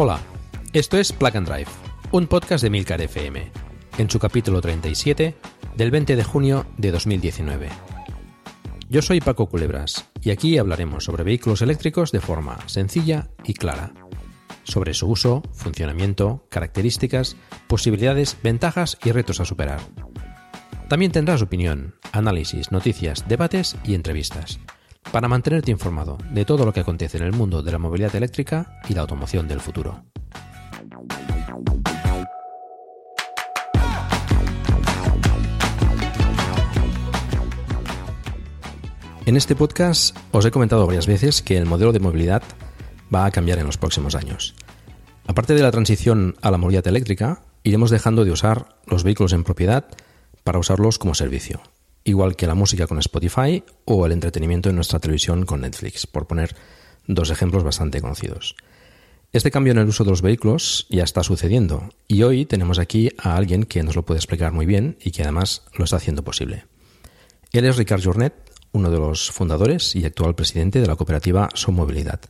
Hola, esto es Plug and Drive, un podcast de Milcar FM, en su capítulo 37 del 20 de junio de 2019. Yo soy Paco Culebras y aquí hablaremos sobre vehículos eléctricos de forma sencilla y clara, sobre su uso, funcionamiento, características, posibilidades, ventajas y retos a superar. También tendrás opinión, análisis, noticias, debates y entrevistas para mantenerte informado de todo lo que acontece en el mundo de la movilidad eléctrica y la automoción del futuro. En este podcast os he comentado varias veces que el modelo de movilidad va a cambiar en los próximos años. Aparte de la transición a la movilidad eléctrica, iremos dejando de usar los vehículos en propiedad para usarlos como servicio igual que la música con Spotify o el entretenimiento en nuestra televisión con Netflix, por poner dos ejemplos bastante conocidos. Este cambio en el uso de los vehículos ya está sucediendo y hoy tenemos aquí a alguien que nos lo puede explicar muy bien y que además lo está haciendo posible. Él es Ricard Jornet, uno de los fundadores y actual presidente de la cooperativa Son Movilidad.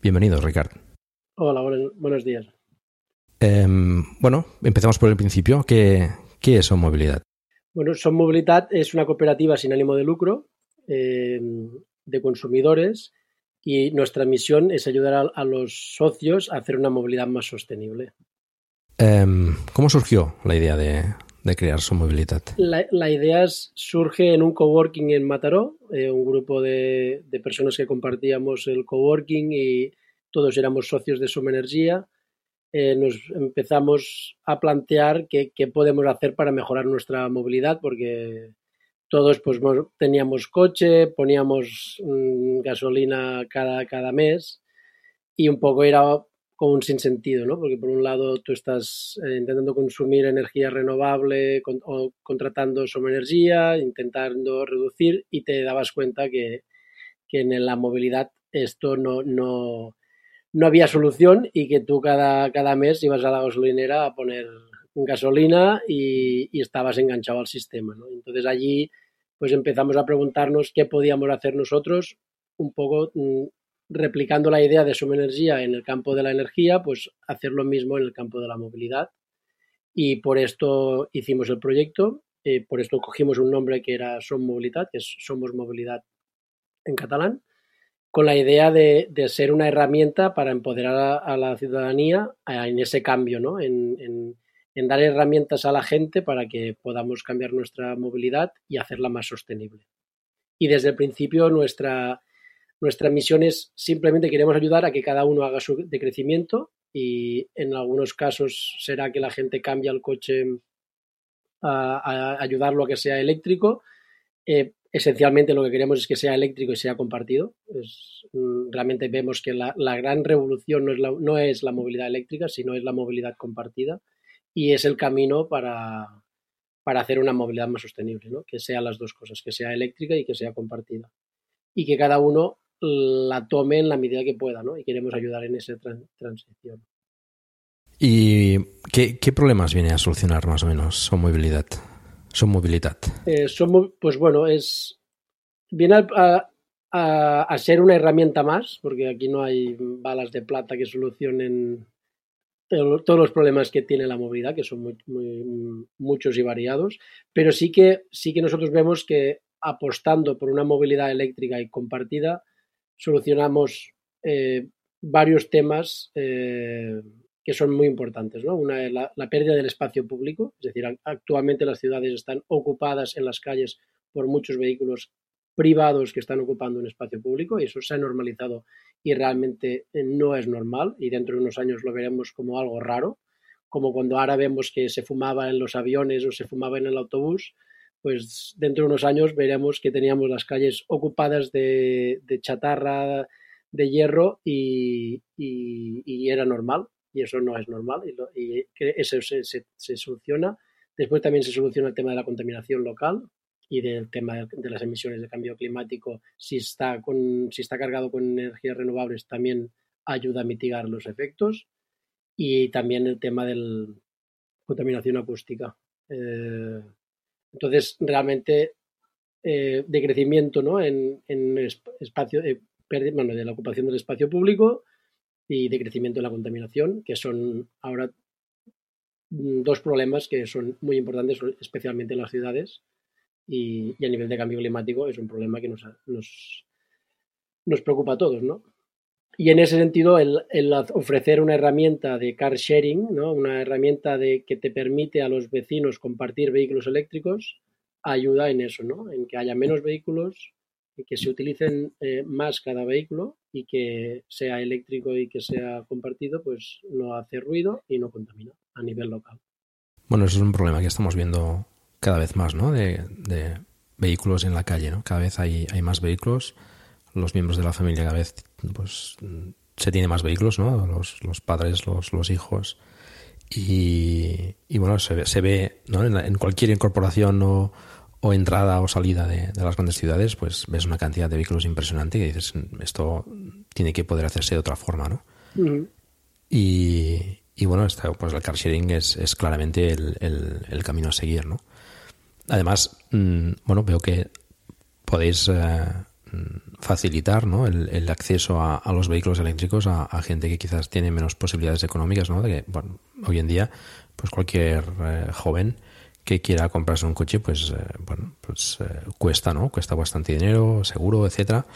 Bienvenido, Ricard. Hola, buenos, días. Em, bueno, empezamos por el principio. ¿Qué, qué es Son Movilidad? Bueno, Son Movilidad es una cooperativa sin ánimo de lucro eh, de consumidores y nuestra misión es ayudar a, los socios a hacer una movilidad más sostenible. Em, ¿Cómo surgió la idea de, crear Son Movilidad? La, idea surge en un coworking en Mataró, eh, un grupo de, de, personas que compartíamos el coworking y todos éramos socios de Soma Energía eh, nos empezamos a plantear qué, podemos hacer para mejorar nuestra movilidad, porque todos pues teníamos coche, poníamos mm, gasolina cada, cada mes y un poco era como un sinsentido, ¿no? Porque por un lado tú estás eh, intentando consumir energía renovable o contratando energía, intentando reducir y te dabas cuenta que, que en la movilidad esto no, no, no había solución y que tú cada, cada mes ibas a la gasolinera a poner gasolina y, estabas enganchado al sistema. Entonces allí pues empezamos a preguntarnos qué podíamos hacer nosotros, un poco mm, replicando la idea de Suma Energía en el campo de la energía, pues hacer lo mismo en el campo de la movilidad. Y por esto hicimos el proyecto, eh, por esto cogimos un nombre que era Som Movilidad, que es Somos Movilidad en catalán con la idea de, ser una herramienta para empoderar a, la ciudadanía en ese cambio, ¿no? En, dar herramientas a la gente para que podamos cambiar nuestra movilidad y hacerla más sostenible. Y desde el principio nuestra, nuestra misión es simplemente queremos ayudar a que cada uno haga su decrecimiento y en algunos casos será que la gente cambie el coche a, ayudarlo a que sea eléctrico. Eh, esencialmente lo que queremos es que sea eléctrico y sea compartido. Mm, realmente vemos que la, gran revolución no es la, no es la movilidad eléctrica, sino es la movilidad compartida y es el camino para, para hacer una movilidad más sostenible, ¿no? que sean las dos cosas, que sea eléctrica y que sea compartida. Y que cada uno la tome en la medida que pueda, ¿no? Y queremos ayudar en esa transición. ¿Y qué problemas viene a solucionar más o menos su movilidad? Son movilidad. Eh, pues bueno, es viene a, ser una herramienta más, porque aquí no hay balas de plata que solucionen todos los problemas que tiene la movilidad, que son muy, muchos y variados, pero sí que, sí que nosotros vemos que apostando por una movilidad eléctrica y compartida, solucionamos eh, varios temas eh, que son muy importantes. ¿no? Una es la, pérdida del espacio público, es decir, actualmente las ciudades están ocupadas en las calles por muchos vehículos privados que están ocupando un espacio público y eso se ha normalizado y realmente eh, no es normal y dentro de unos años lo veremos como algo raro, como cuando ahora vemos que se fumaba en los aviones o se fumaba en el autobús, pues dentro de unos años veremos que teníamos las calles ocupadas de, chatarra de hierro y, era normal y eso no es normal y, eso se, se soluciona. Después también se soluciona el tema de la contaminación local, y del tema de las emisiones de cambio climático, si está, con, si está cargado con energías renovables, también ayuda a mitigar los efectos. Y también el tema de la contaminación acústica. Eh, entonces, realmente, eh, de crecimiento ¿no? en, en espacio, eh, bueno, de la ocupación del espacio público y de crecimiento de la contaminación, que son ahora mm, dos problemas que son muy importantes, especialmente en las ciudades, y, a nivel de cambio climático es un problema que nos, nos, nos preocupa a todos, ¿no? Y en ese sentido, el, el, ofrecer una herramienta de car sharing, ¿no? una herramienta de, que te permite a los vecinos compartir vehículos eléctricos, ayuda en eso, ¿no? en que haya menos vehículos y que se utilicen eh, más cada vehículo y que sea eléctrico y que sea compartido, pues no hace ruido y no contamina a nivel local. Bueno, eso es un problema que estamos viendo cada vez más, ¿no? De, vehículos en la calle, ¿no? Cada vez hay, hay más vehículos. Los miembros de la familia cada vez, pues, se tiene más vehículos, ¿no? Los, los padres, los, los hijos. Y, y, bueno, se se ve ¿no? en, cualquier incorporación o, o, entrada o salida de, de, las grandes ciudades, pues ves una cantidad de vehículos impresionante y dices, esto tiene que poder hacerse de otra forma, ¿no? y, y, bueno, pues el car sharing es, es claramente el, el, el, camino a seguir, ¿no? Además, mm, bueno, veo que podéis eh, mm, facilitar ¿no? el, acceso a, los vehículos eléctricos a, gente que quizás tiene menos posibilidades económicas, ¿no? De que, bueno, hoy en día, pues cualquier eh, joven que quiera comprarse un coche, pues, eh, bueno, pues cuesta, ¿no? Cuesta bastante dinero, seguro, etcétera.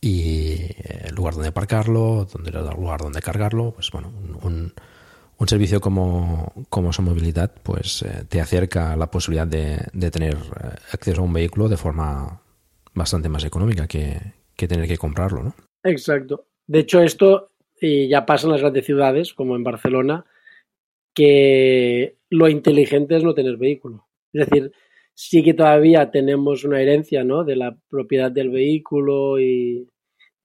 Y el lugar donde aparcarlo, donde, el lugar donde cargarlo, pues bueno, un un servicio como, como movilidad pues eh, te acerca a la posibilidad de, tener eh, acceso a un vehículo de forma bastante más económica que, tener que comprarlo, ¿no? Exacto. De hecho, esto ya pasa en las grandes ciudades, como en Barcelona, que lo inteligente es no tener vehículo. Es decir, sí que todavía tenemos una herencia ¿no? de la propiedad del vehículo y,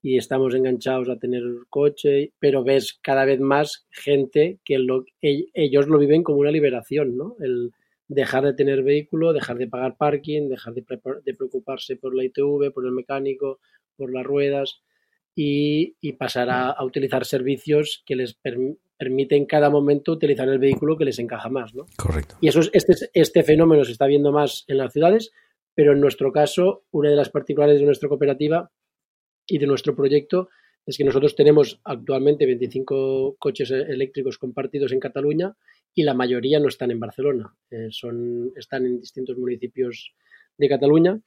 estamos enganchados a tener coche, pero ves cada vez más gente que lo, ellos lo viven como una liberación, ¿no? El dejar de tener vehículo, dejar de pagar parking, dejar de, preocuparse por la ITV, por el mecánico, por las ruedas y, pasar a, utilizar servicios que les permiten cada momento utilizar el vehículo que les encaja más, ¿no? Correcto. Y eso este, este fenómeno se está viendo más en las ciudades, pero en nuestro caso, una de las particulares de nuestra cooperativa y de nuestro proyecto es que nosotros tenemos actualmente 25 coches eléctricos compartidos en Cataluña y la mayoría no están en Barcelona, eh, son, están en distintos municipios de Cataluña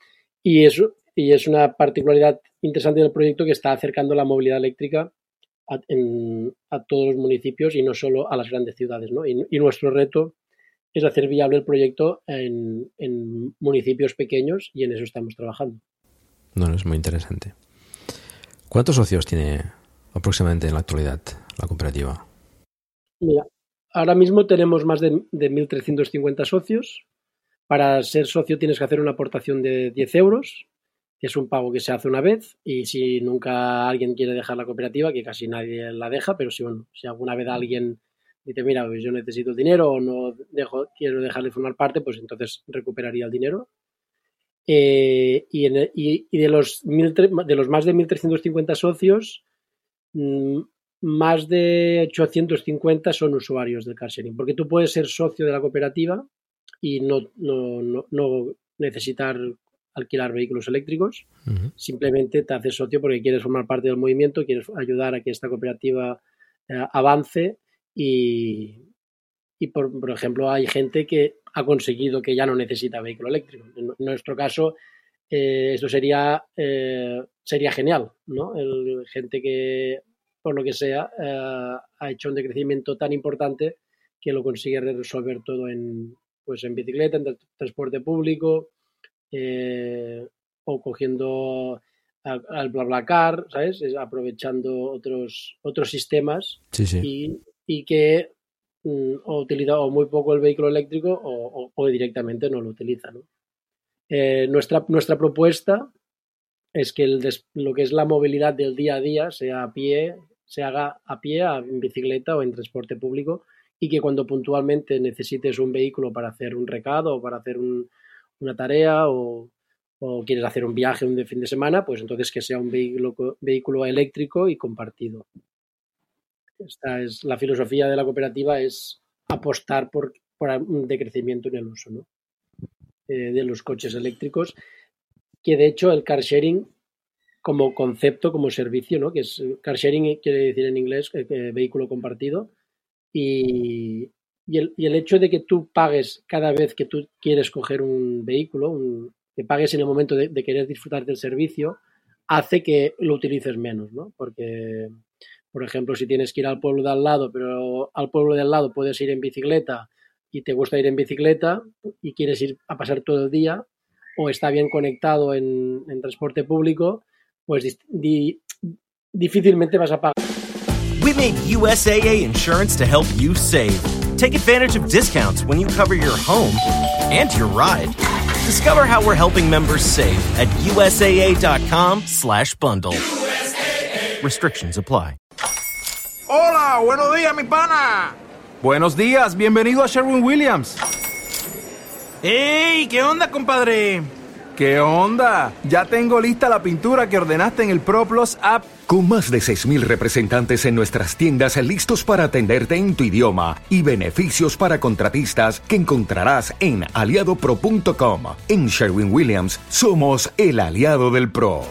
y eso y es una particularidad interesante del proyecto que está acercando la movilidad eléctrica a, todos los municipios y no solo a las grandes ciudades. ¿no? Y, nuestro reto es hacer viable el proyecto en, en municipios pequeños y en eso estamos trabajando. No, es muy interesante. ¿Cuántos socios tiene aproximadamente en la actualidad la cooperativa? Mira, ahora mismo tenemos más de, 1.350 socios. Para ser socio tienes que hacer una aportación de 10 euros, es un pago que se hace una vez. Y si nunca alguien quiere dejar la cooperativa, que casi nadie la deja, pero si, bueno, si alguna vez alguien dice, mira, pues yo necesito dinero o no quiero dejar de formar parte, pues entonces recuperaría el dinero. Eh, y, de, los de los más de 1.350 socios, mm, más de 850 son usuarios del car sharing, porque tú puedes ser socio de la cooperativa y no, necesitar alquilar vehículos eléctricos, simplemente te haces socio porque quieres formar parte del movimiento, quieres ayudar a que esta cooperativa eh, avance y, y por, por, ejemplo hay gente que ha conseguido que ya no necesita vehículo eléctrico. En nuestro caso, eh, esto sería, eh, sería genial, ¿no? El, gente que, por lo que sea, ha hecho un decrecimiento tan importante que lo consigue resolver todo en, pues en bicicleta, en transporte público, o cogiendo al BlaBlaCar, ¿sabes? aprovechando otros, otros sistemas Y, que mm, o utiliza o muy poco el vehículo eléctrico o, directamente no lo utiliza. Eh, nuestra, nuestra propuesta es que el lo que es la movilidad del día a día sea a pie, se haga a pie, en bicicleta o en transporte público y que cuando puntualmente necesites un vehículo para hacer un recado o para hacer una tarea o, quieres hacer un viaje un fin de semana, pues entonces que sea un vehículo, vehículo eléctrico y compartido. Esta es la filosofía de la cooperativa es apostar por, un decrecimiento en el uso eh, de los coches eléctricos, que de hecho el car sharing como concepto, como servicio, ¿no? que es car sharing quiere decir en inglés eh, eh, vehículo compartido, y, el, y, el, hecho de que tú pagues cada vez que tú quieres coger un vehículo, que pagues en el momento de, querer disfrutar del servicio, hace que lo utilices menos, ¿no? Porque, por ejemplo, si tienes que ir al pueblo de al lado, pero al pueblo de al lado puedes ir en bicicleta y te gusta ir en bicicleta y quieres ir a pasar todo el día, o está bien conectado en, transporte público, pues difícilmente vas a pagar. We made USAA insurance to help you save. Take advantage of discounts when you cover your home and your ride. Discover how we're helping members save at USAA.com/slash bundle. USAA. Restrictions apply. Hola, buenos días, mi pana. Buenos días, bienvenido a Sherwin Williams. ¡Ey! ¿Qué onda, compadre? ¿Qué onda? Ya tengo lista la pintura que ordenaste en el ProPlus app. Con más de 6.000 representantes en nuestras tiendas listos para atenderte en tu idioma y beneficios para contratistas que encontrarás en aliadopro.com. En Sherwin Williams somos el aliado del PRO.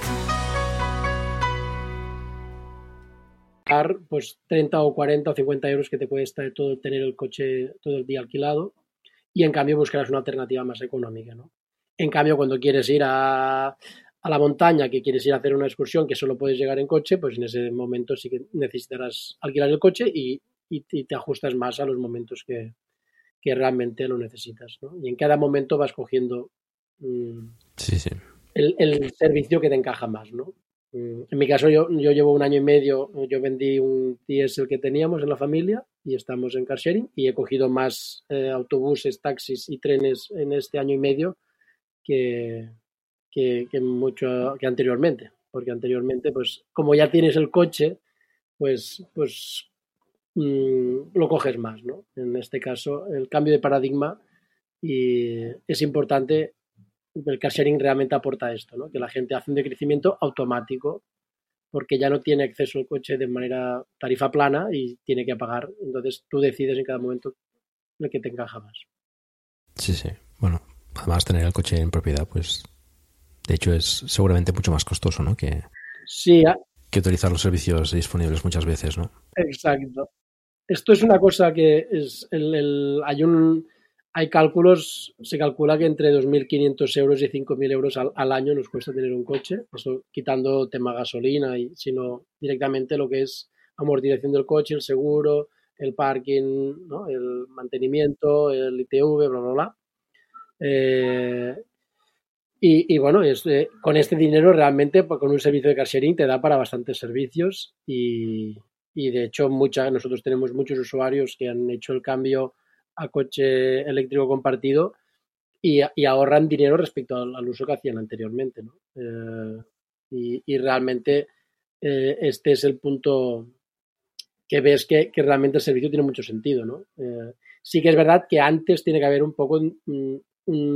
Pues 30 o 40 o 50 euros que te cuesta todo tener el coche todo el día alquilado y en cambio buscarás una alternativa más económica, ¿no? En cambio, cuando quieres ir a, la montaña, que quieres ir a hacer una excursión que solo puedes llegar en coche, pues en ese momento sí que necesitarás alquilar el coche y, te ajustas más a los momentos que, realmente lo necesitas. ¿no? Y en cada momento vas cogiendo mm, El, servicio que te encaja más. ¿no? Mm, en mi caso, yo, yo llevo un año y medio, yo vendí un el que teníamos en la familia y estamos en car sharing y he cogido más eh, autobuses, taxis y trenes en este año y medio que, mucho que anteriormente, porque anteriormente, pues como ya tienes el coche, pues, pues mm, lo coges más, ¿no? En este caso, el cambio de paradigma y es importante, el car sharing realmente aporta esto, ¿no? Que la gente hace un decrecimiento automático porque ya no tiene acceso al coche de manera tarifa plana y tiene que pagar. Entonces tú decides en cada momento lo que te encaja más. Sí, sí. Bueno, además tener el coche en propiedad, pues de hecho es seguramente mucho más costoso, ¿no? Que, sí, que utilizar los servicios disponibles muchas veces, ¿no? Exacto. Esto es una cosa que es el, hay un hay cálculos, se calcula que entre 2.500 euros y 5.000 euros al, año nos cuesta tener un coche, eso quitando tema gasolina, y sino directamente lo que es amortización del coche, el seguro, el parking, ¿no? el mantenimiento, el ITV, bla, bla, bla. Eh, y, bueno, eh, con este dinero realmente, pues, con un servicio de car sharing te da para bastantes servicios y, de hecho mucha, nosotros tenemos muchos usuarios que han hecho el cambio a coche eléctrico compartido y, ahorran dinero respecto al, uso que hacían anteriormente. Eh, y, realmente este es el punto que ves que, realmente el servicio tiene mucho sentido. ¿no? sí que es verdad que antes tiene que haber un poco un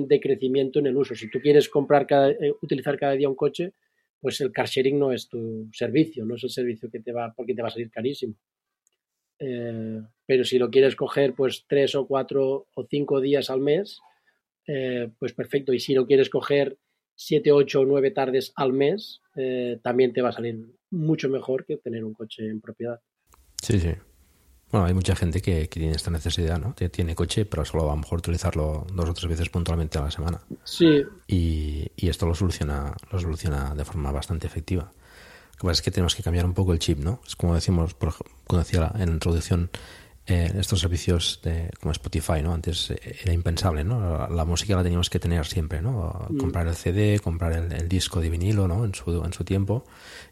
decrecimiento en el uso. Si tú quieres comprar cada, eh, utilizar cada día un coche, pues el car sharing no es tu servicio, no es el servicio que te va, porque te va a salir carísimo. Eh, pero si lo quieres coger pues tres o cuatro o cinco días al mes, eh, pues perfecto. Y si lo quieres coger siete, ocho o nueve tardes al mes, también te va a salir mucho mejor que tener un coche en propiedad. Sí, sí. Bueno, hay mucha gente que, tiene esta necesidad, ¿no? Tiene coche, pero solo va a lo mejor utilizarlo dos o tres veces puntualmente a la semana. Sí. Y, esto lo soluciona, lo soluciona de forma bastante efectiva. Lo que pasa es que tenemos que cambiar un poco el chip, ¿no? Es como decimos, por, como decía en la introducción, eh, estos servicios de, como Spotify, ¿no? Antes era impensable, ¿no? La música la teníamos que tener siempre, ¿no? Mm. Comprar el CD, comprar el, disco de vinilo, ¿no? En su, en su tiempo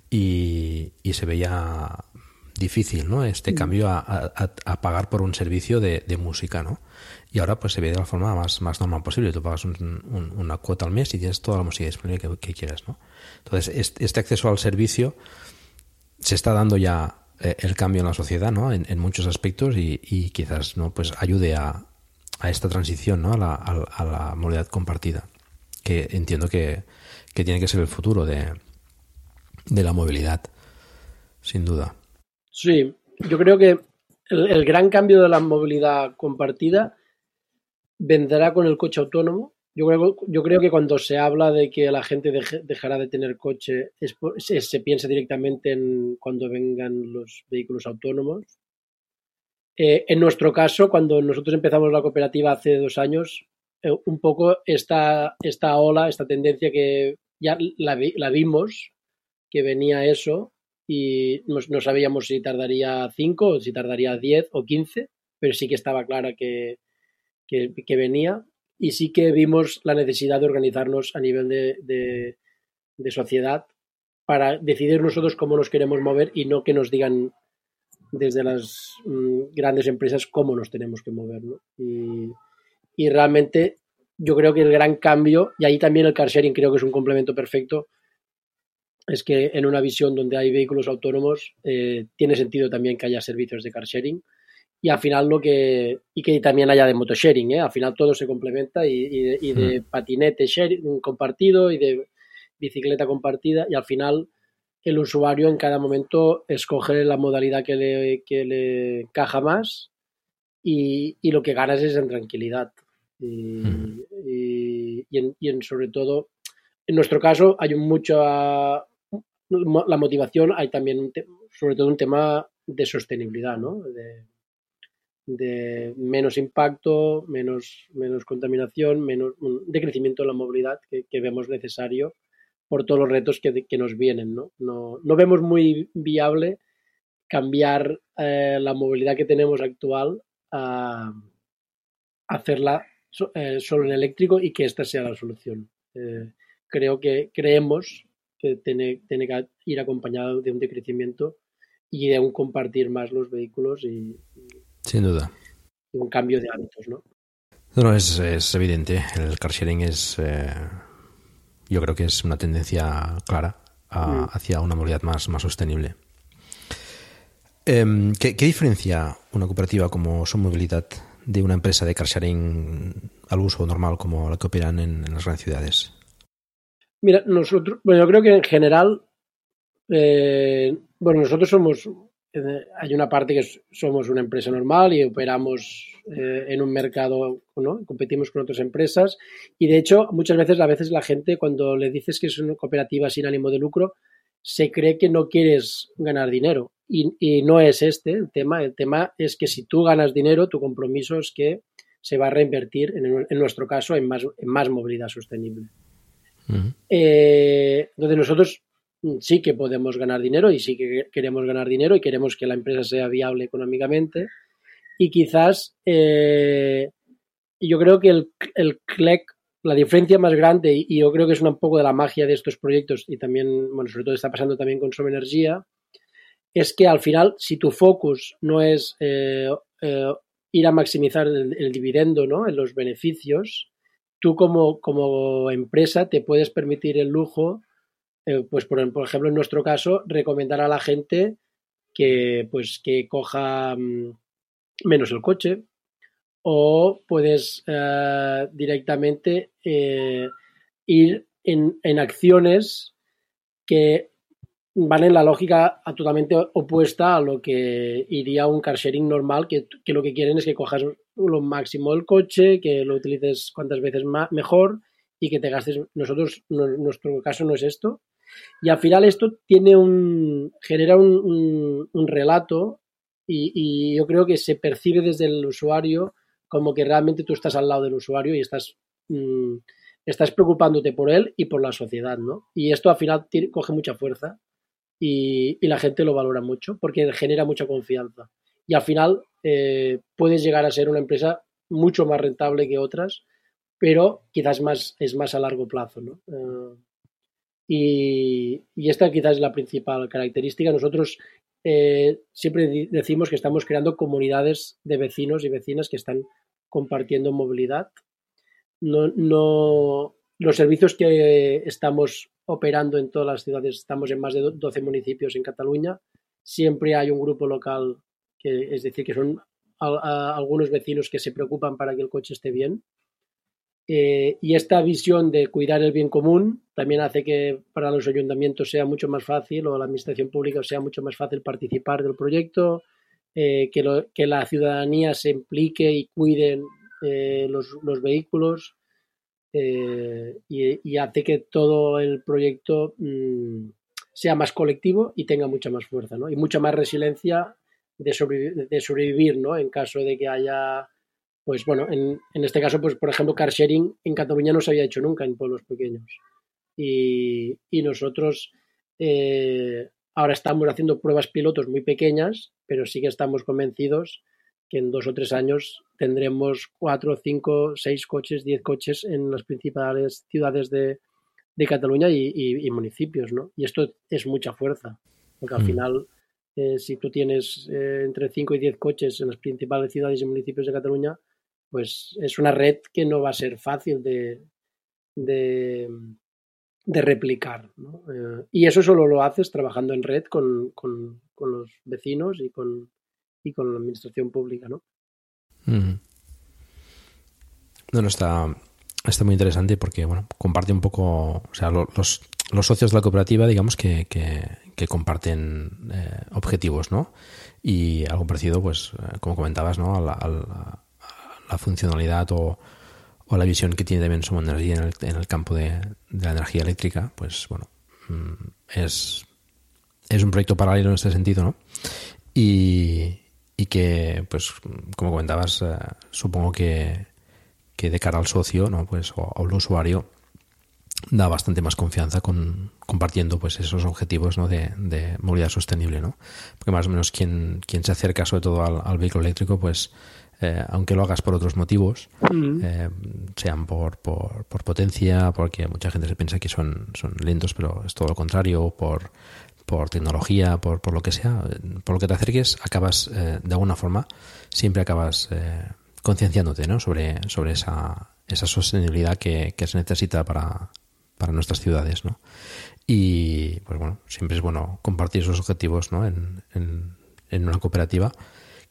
y, y se veía difícil, ¿no? Este cambio a, a, pagar por un servicio de, de, música, ¿no? Y ahora pues se ve de la forma más, más normal posible. Tú pagas una cuota al mes y tienes toda la música disponible que, que quieras, ¿no? Entonces, este, acceso al servicio se está dando ya eh, el cambio en la sociedad, ¿no? En, muchos aspectos y, y, quizás, ¿no? Pues ayude a, a esta transición, ¿no? A la, a, la movilidad compartida, que entiendo que, que tiene que ser el futuro de, de la movilidad, sin duda. Sí, yo creo que el, gran cambio de la movilidad compartida vendrá con el coche autónomo. Yo creo, yo creo que cuando se habla de que la gente dejará de tener coche, se, piensa directamente en cuando vengan los vehículos autónomos. Eh, en nuestro caso, cuando nosotros empezamos la cooperativa hace dos años, eh, un poco esta, esta ola, esta tendencia que ya la, la vimos, que venía eso, y no, sabíamos si tardaría 5 o si tardaría 10 o 15, pero sí que estaba clara que, que, venía y sí que vimos la necesidad de organizarnos a nivel de, de, sociedad para decidir nosotros cómo nos queremos mover y no que nos digan desde las mm, grandes empresas cómo nos tenemos que mover. ¿no? Y, y, realmente yo creo que el gran cambio, y ahí también el car sharing creo que es un complemento perfecto, es que en una visión donde hay vehículos autónomos eh, tiene sentido también que haya servicios de car sharing y al final lo que y que también haya de motosharing, ¿eh? al final todo se complementa y, de, patinete sharing compartido y de bicicleta compartida y al final el usuario en cada momento escoge la modalidad que le, que le encaja más y, y lo que ganas es en tranquilidad. Y, y, en, y en sobre todo en nuestro caso hay mucho la motivación, hay también sobre todo un tema de sostenibilidad, ¿no? De, menos impacto, menos, menos contaminación, menos de crecimiento en la movilidad que, vemos necesario por todos los retos que, nos vienen. ¿no? No, vemos muy viable cambiar eh, la movilidad que tenemos actual a, hacerla eh, solo en eléctrico y que esta sea la solución. Eh, creo que creemos que tiene, tiene que ir acompañado de un decrecimiento y de un compartir más los vehículos y, sin duda un cambio de hábitos, ¿no? No, es, es evidente. El car sharing es, eh, yo creo que es una tendencia clara mm. hacia una movilidad más, más sostenible. Em, ¿qué, diferencia una cooperativa como Son Movilidad de una empresa de car sharing al uso normal como la que operan en, en las grandes ciudades? Mira, nosotros, bueno, yo creo que en general, eh, bueno, nosotros somos, eh, hay una parte que somos una empresa normal y operamos eh, en un mercado, ¿no? Competimos con otras empresas y de hecho muchas veces, a veces la gente cuando le dices que es una cooperativa sin ánimo de lucro, se cree que no quieres ganar dinero y, y no es este el tema. El tema es que si tú ganas dinero, tu compromiso es que se va a reinvertir, en, en nuestro caso, en más, en más movilidad sostenible. Eh, entonces nosotros sí que podemos ganar dinero y sí que queremos ganar dinero y queremos que la empresa sea viable económicamente. Y quizás eh, yo creo que el, el CLEC, la diferencia más grande, y yo creo que es un poco de la magia de estos proyectos, y también, bueno, sobre todo está pasando también con Som Energía, es que al final, si tu focus no es eh, ir a maximizar el, el, dividendo, ¿no? En los beneficios, tú como, como empresa te puedes permitir el lujo, eh, pues por, ejemplo en nuestro caso, recomendar a la gente que pues que coja mm, menos el coche o puedes eh, directamente eh, ir en, en, acciones que van en la lógica totalmente opuesta a lo que iría un car sharing normal, que, que lo que quieren es que cojas lo máximo el coche, que lo utilices cuantas veces más, mejor y que te gastes. Nosotros, nuestro caso no es esto. Y al final esto genera un, relato y, yo creo que se percibe desde el usuario como que realmente tú estás al lado del usuario y estás, mm, estás preocupándote por él y por la sociedad, ¿no? Y esto al final coge mucha fuerza y, la gente lo valora mucho porque genera mucha confianza. Y al final eh, puedes llegar a ser una empresa mucho más rentable que otras, pero quizás más, es más a largo plazo. ¿no? Eh, y, esta quizás es la principal característica. Nosotros eh, siempre decimos que estamos creando comunidades de vecinos y vecinas que están compartiendo movilidad. No, no, los servicios que estamos operando en todas las ciudades, estamos en más de 12 municipios en Cataluña, siempre hay un grupo local, es decir, que son algunos vecinos que se preocupan para que el coche esté bien. Eh, y esta visión de cuidar el bien común también hace que para los ayuntamientos sea mucho más fácil o la administración pública sea mucho más fácil participar del proyecto, eh, que, la ciudadanía se implique y cuiden eh, los, los, vehículos y, y, hace que todo el proyecto mmm, sea más colectivo y tenga mucha más fuerza y mucha más resiliencia de, sobrevivir, de sobrevivir ¿no? en caso de que haya pues bueno, en, en, este caso, pues por ejemplo, car sharing en Cataluña no se había hecho nunca en pueblos pequeños. Y, y nosotros eh, ahora estamos haciendo pruebas pilotos muy pequeñas, pero sí que estamos convencidos que en dos o tres años tendremos cuatro, cinco, seis coches, diez coches en las principales ciudades de, de Cataluña y, y, y, municipios, ¿no? Y esto es mucha fuerza, porque al mm. final, eh, si tú tienes eh, entre cinco y diez coches en las principales ciudades y municipios de Cataluña, pues es una red que no va a ser fácil de, de, replicar. ¿no? Eh, y eso solo lo haces trabajando en red con, con, con, los vecinos y con, y con la administración pública. ¿no? Mm. No está, está muy interesante porque bueno, comparte un poco, o sea, los, los socios de la cooperativa, digamos que, que, que comparten eh, objetivos, ¿no? Y algo parecido, pues, eh, como comentabas, ¿no? Al, al, la funcionalidad o, o, la visión que tiene también Sumo Energía en el, en el campo de, de, la energía eléctrica, pues bueno, mm, es, es un proyecto paralelo en este sentido, ¿no? Y, y que, pues, como comentabas, eh, supongo que, que de cara al socio, ¿no? Pues, o al usuario, da bastante más confianza con compartiendo pues esos objetivos ¿no? de, de, movilidad sostenible no porque más o menos quien, quien se acerca sobre todo al, al vehículo eléctrico pues eh, aunque lo hagas por otros motivos, mm. eh, sean por, por, por, potencia, porque mucha gente se piensa que son, son lentos, pero es todo lo contrario, por, por tecnología, por, por lo que sea, por lo que te acerques, acabas eh, de alguna forma, siempre acabas concienciándote ¿no? sobre, sobre esa, esa sostenibilidad que, que se necesita para, para nuestras ciudades. ¿no? Y pues bueno, siempre es bueno compartir esos objetivos ¿no? en, en, en una cooperativa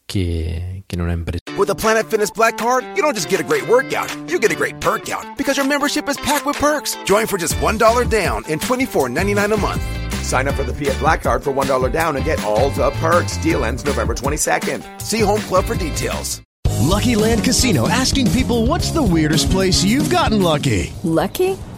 que, que en una empresa. With a Planet Fitness Black Card, you don't just get a great workout, you get a great perk out because your membership is packed with perks. Join for just $1 down and $24.99 a month. Sign up for the Fiat Black Card for $1 down and get all the perks. Deal ends November 22nd. See Home Club for details. Lucky Land Casino asking people what's the weirdest place you've gotten lucky? Lucky?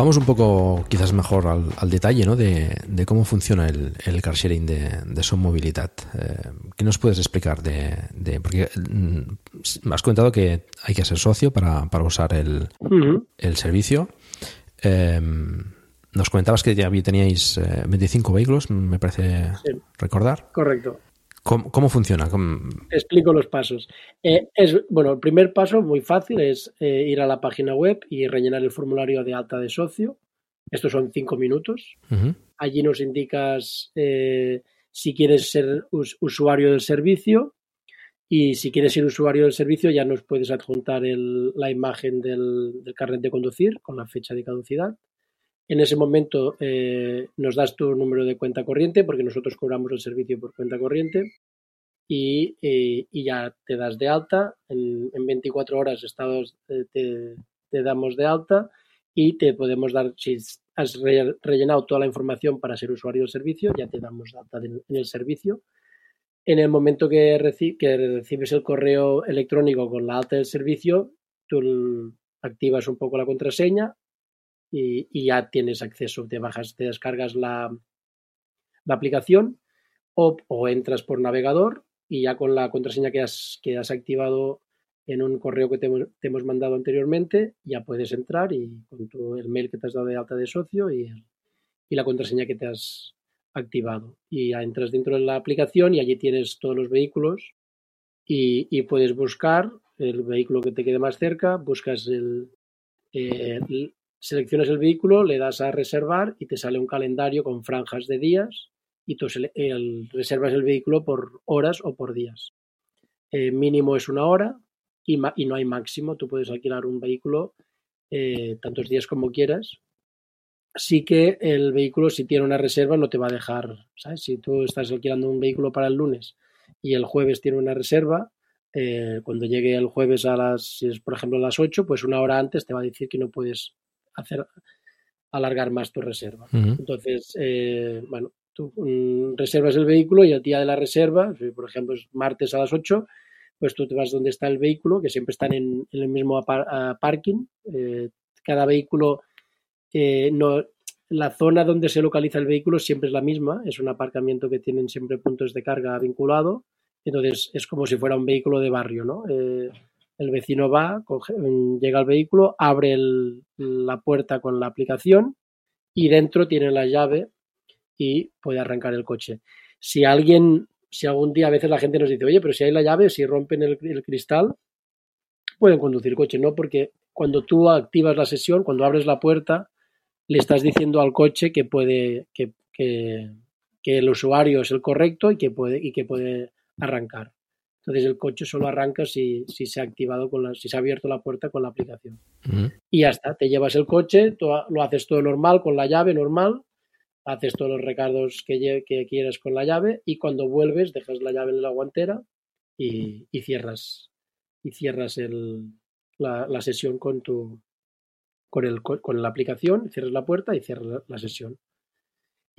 Vamos un poco quizás mejor al, al detalle ¿no? de, de, cómo funciona el, el car sharing de, de Son Movilidad. Eh, ¿Qué nos puedes explicar de, de porque mm, has comentado que hay que ser socio para, para usar el, uh -huh. el servicio? Eh, nos comentabas que ya teníais eh, 25 vehículos, me parece sí. recordar. Correcto. ¿Cómo, cómo funciona? ¿Cómo... Explico los pasos. Eh, es, bueno, el primer paso, muy fácil, es eh, ir a la página web y rellenar el formulario de alta de socio. Estos son cinco minutos. Uh -huh. Allí nos indicas eh, si quieres ser us usuario del servicio y si quieres ser usuario del servicio ya nos puedes adjuntar el, la imagen del, del carnet de conducir con la fecha de caducidad. En ese momento eh, nos das tu número de cuenta corriente porque nosotros cobramos el servicio por cuenta corriente y, eh, ya te das de alta. En, en 24 horas estados, eh, te, damos de alta y te podemos dar, si has rellenado toda la información para ser usuario del servicio, ya te damos data en el servicio. En el momento que recibes el correo electrónico con la alta del servicio, tú activas un poco la contraseña y, ya tienes acceso, te bajas, te descargas la, la aplicación o, o, entras por navegador y ya con la contraseña que has, que has activado en un correo que te hemos, mandado anteriormente, ya puedes entrar y con tu, el mail que te has dado de alta de socio y, y la contraseña que te has activado. Y ya entras dentro de la aplicación y allí tienes todos los vehículos y, y puedes buscar el vehículo que te quede más cerca, buscas el, eh, seleccionas el vehículo, le das a reservar y te sale un calendario con franjas de días y tú reservas el vehículo por horas o por días. Eh, mínimo es una hora y, no hay máximo. Tú puedes alquilar un vehículo eh, tantos días como quieras. Sí que el vehículo, si tiene una reserva, no te va a dejar. Si tú estás alquilando un vehículo para el lunes y el jueves tiene una reserva, eh, cuando llegue el jueves a las, por ejemplo a las 8, pues una hora antes te va a decir que no puedes hacer alargar más tu reserva. Entonces, eh, bueno, tú mm, reservas el vehículo y el día de la reserva, si por ejemplo es martes a las 8, pues tú te vas donde está el vehículo, que siempre están en, el mismo parking. Eh, cada vehículo, no, la zona donde se localiza el vehículo siempre es la misma, es un aparcamiento que tienen siempre puntos de carga vinculado entonces es como si fuera un vehículo de barrio, ¿no? Eh, el vecino va, llega al vehículo, abre la puerta con la aplicación y dentro tiene la llave y puede arrancar el coche. Si alguien, si algún día a veces la gente nos dice, oye, pero si hay la llave, si rompen el, cristal, pueden conducir coche, ¿no? Porque cuando tú activas la sesión, cuando abres la puerta, le estás diciendo al coche que puede, que, que, que el usuario es el correcto y que puede, y que puede arrancar. Entonces el coche solo arranca si, si se ha activado con la, si se ha abierto la puerta con la aplicación. Y ya está, te llevas el coche, lo haces todo normal con la llave normal, haces todos los recargos que, que quieras con la llave y cuando vuelves dejas la llave en la guantera y, y cierras y cierras el, la, la, sesión con tu con, el, con la aplicación, cierras la puerta y cierras la sesión.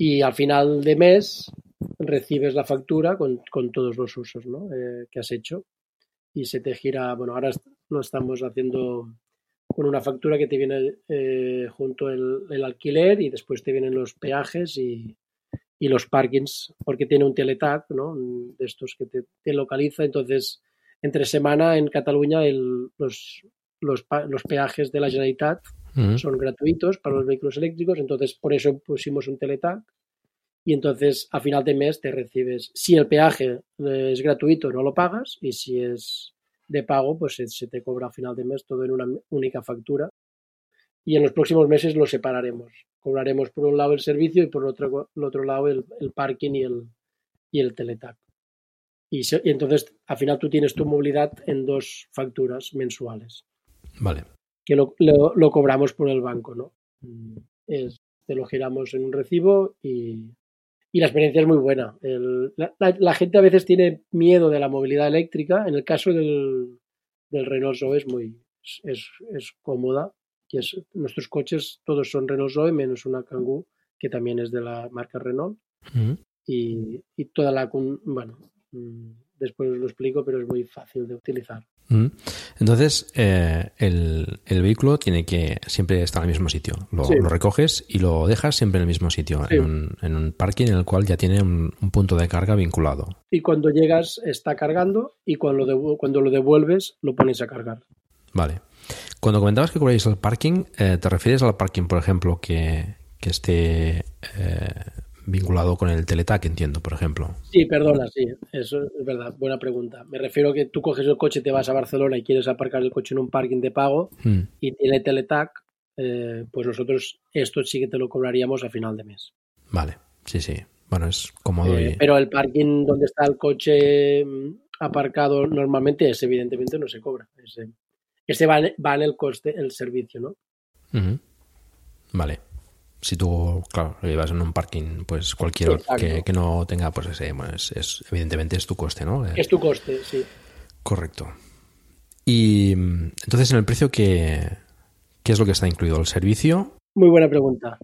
Y al final de mes recibes la factura con, con todos los usos ¿no? eh, que has hecho y se te gira, bueno, ahora lo estamos haciendo con una factura que te viene eh, junto el, alquiler y después te vienen los peajes y, y, los parkings, porque tiene un teletag, ¿no? De estos que te, te localiza. Entonces, entre semana en Cataluña el, los, los, los, peajes de la Generalitat son gratuitos para los vehículos eléctricos, entonces por eso pusimos un teletag y entonces a final de mes te recibes, si el peaje eh, es gratuito no lo pagas y si es de pago pues se, te cobra a final de mes todo en una única factura y en los próximos meses lo separaremos. Cobraremos por un lado el servicio y por otro, el otro lado el, parking y el, y el teletac. Y, entonces al final tú tienes tu movilidad en dos facturas mensuales. Vale. Que lo, lo, cobramos por el banco, ¿no? Mm, es, te lo giramos en un recibo y, y la experiencia es muy buena. la, gente a veces tiene miedo de la movilidad eléctrica. En el caso del, del Renault Zoe es muy es, es cómoda. Que es, nuestros coches todos son Renault Zoe menos una Kangoo que también es de la marca Renault. y, y, toda la bueno mm, después os lo explico, pero es muy fácil de utilizar. Entonces, eh, el, vehículo tiene que siempre estar en el mismo sitio. Lo, recoges y lo dejas siempre en el mismo sitio, en, un, parking en el cual ya tiene un, punto de carga vinculado. Y cuando llegas está cargando y cuando lo, cuando lo devuelves lo pones a cargar. Vale. Cuando comentabas que cobráis el parking, eh, ¿te refieres al parking, por ejemplo, que, que esté eh, vinculado con el teletac, entiendo, por ejemplo. Sí, perdona, sí, eso es verdad, buena pregunta. Me refiero a que tú coges el coche, te vas a Barcelona y quieres aparcar el coche en un parking de pago hmm. y tiene teletac, eh, pues nosotros esto sí que te lo cobraríamos a final de mes. Vale, sí, sí. Bueno, es cómodo. Eh, pero el parking donde está el coche mm, aparcado normalmente, ese evidentemente no se cobra. Ese, ese va, en, el coste, el servicio, ¿no? Vale si tú, claro, lo llevas en un parking, pues cualquier que, que, no tenga, pues ese, pues es, evidentemente es tu coste, ¿no? Es tu coste, sí. Correcto. Y entonces, en el precio, ¿qué, ¿qué es lo que está incluido? ¿El servicio? Muy buena pregunta.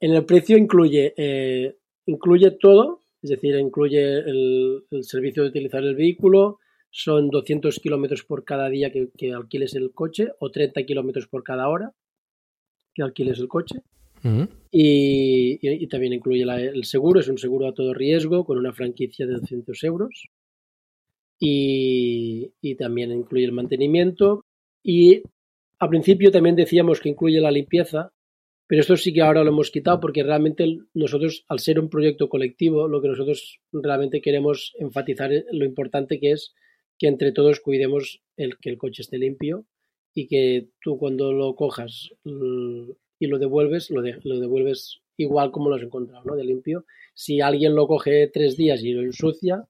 En el precio incluye, eh, incluye todo, es decir, incluye el, el, servicio de utilizar el vehículo, son 200 kilómetros por cada día que, que, alquiles el coche o 30 kilómetros por cada hora que alquiles el coche. Y, también incluye el seguro, es un seguro a todo riesgo con una franquicia de 200 euros. Y, y también incluye el mantenimiento. Y al principio también decíamos que incluye la limpieza, pero esto sí que ahora lo hemos quitado porque realmente nosotros, al ser un proyecto colectivo, lo que nosotros realmente queremos enfatizar es lo importante que es que entre todos cuidemos el que el coche esté limpio y que tú cuando lo cojas y lo devuelves, lo, de, lo devuelves igual como lo has encontrado, ¿no? De limpio. Si alguien lo coge tres días y lo ensucia,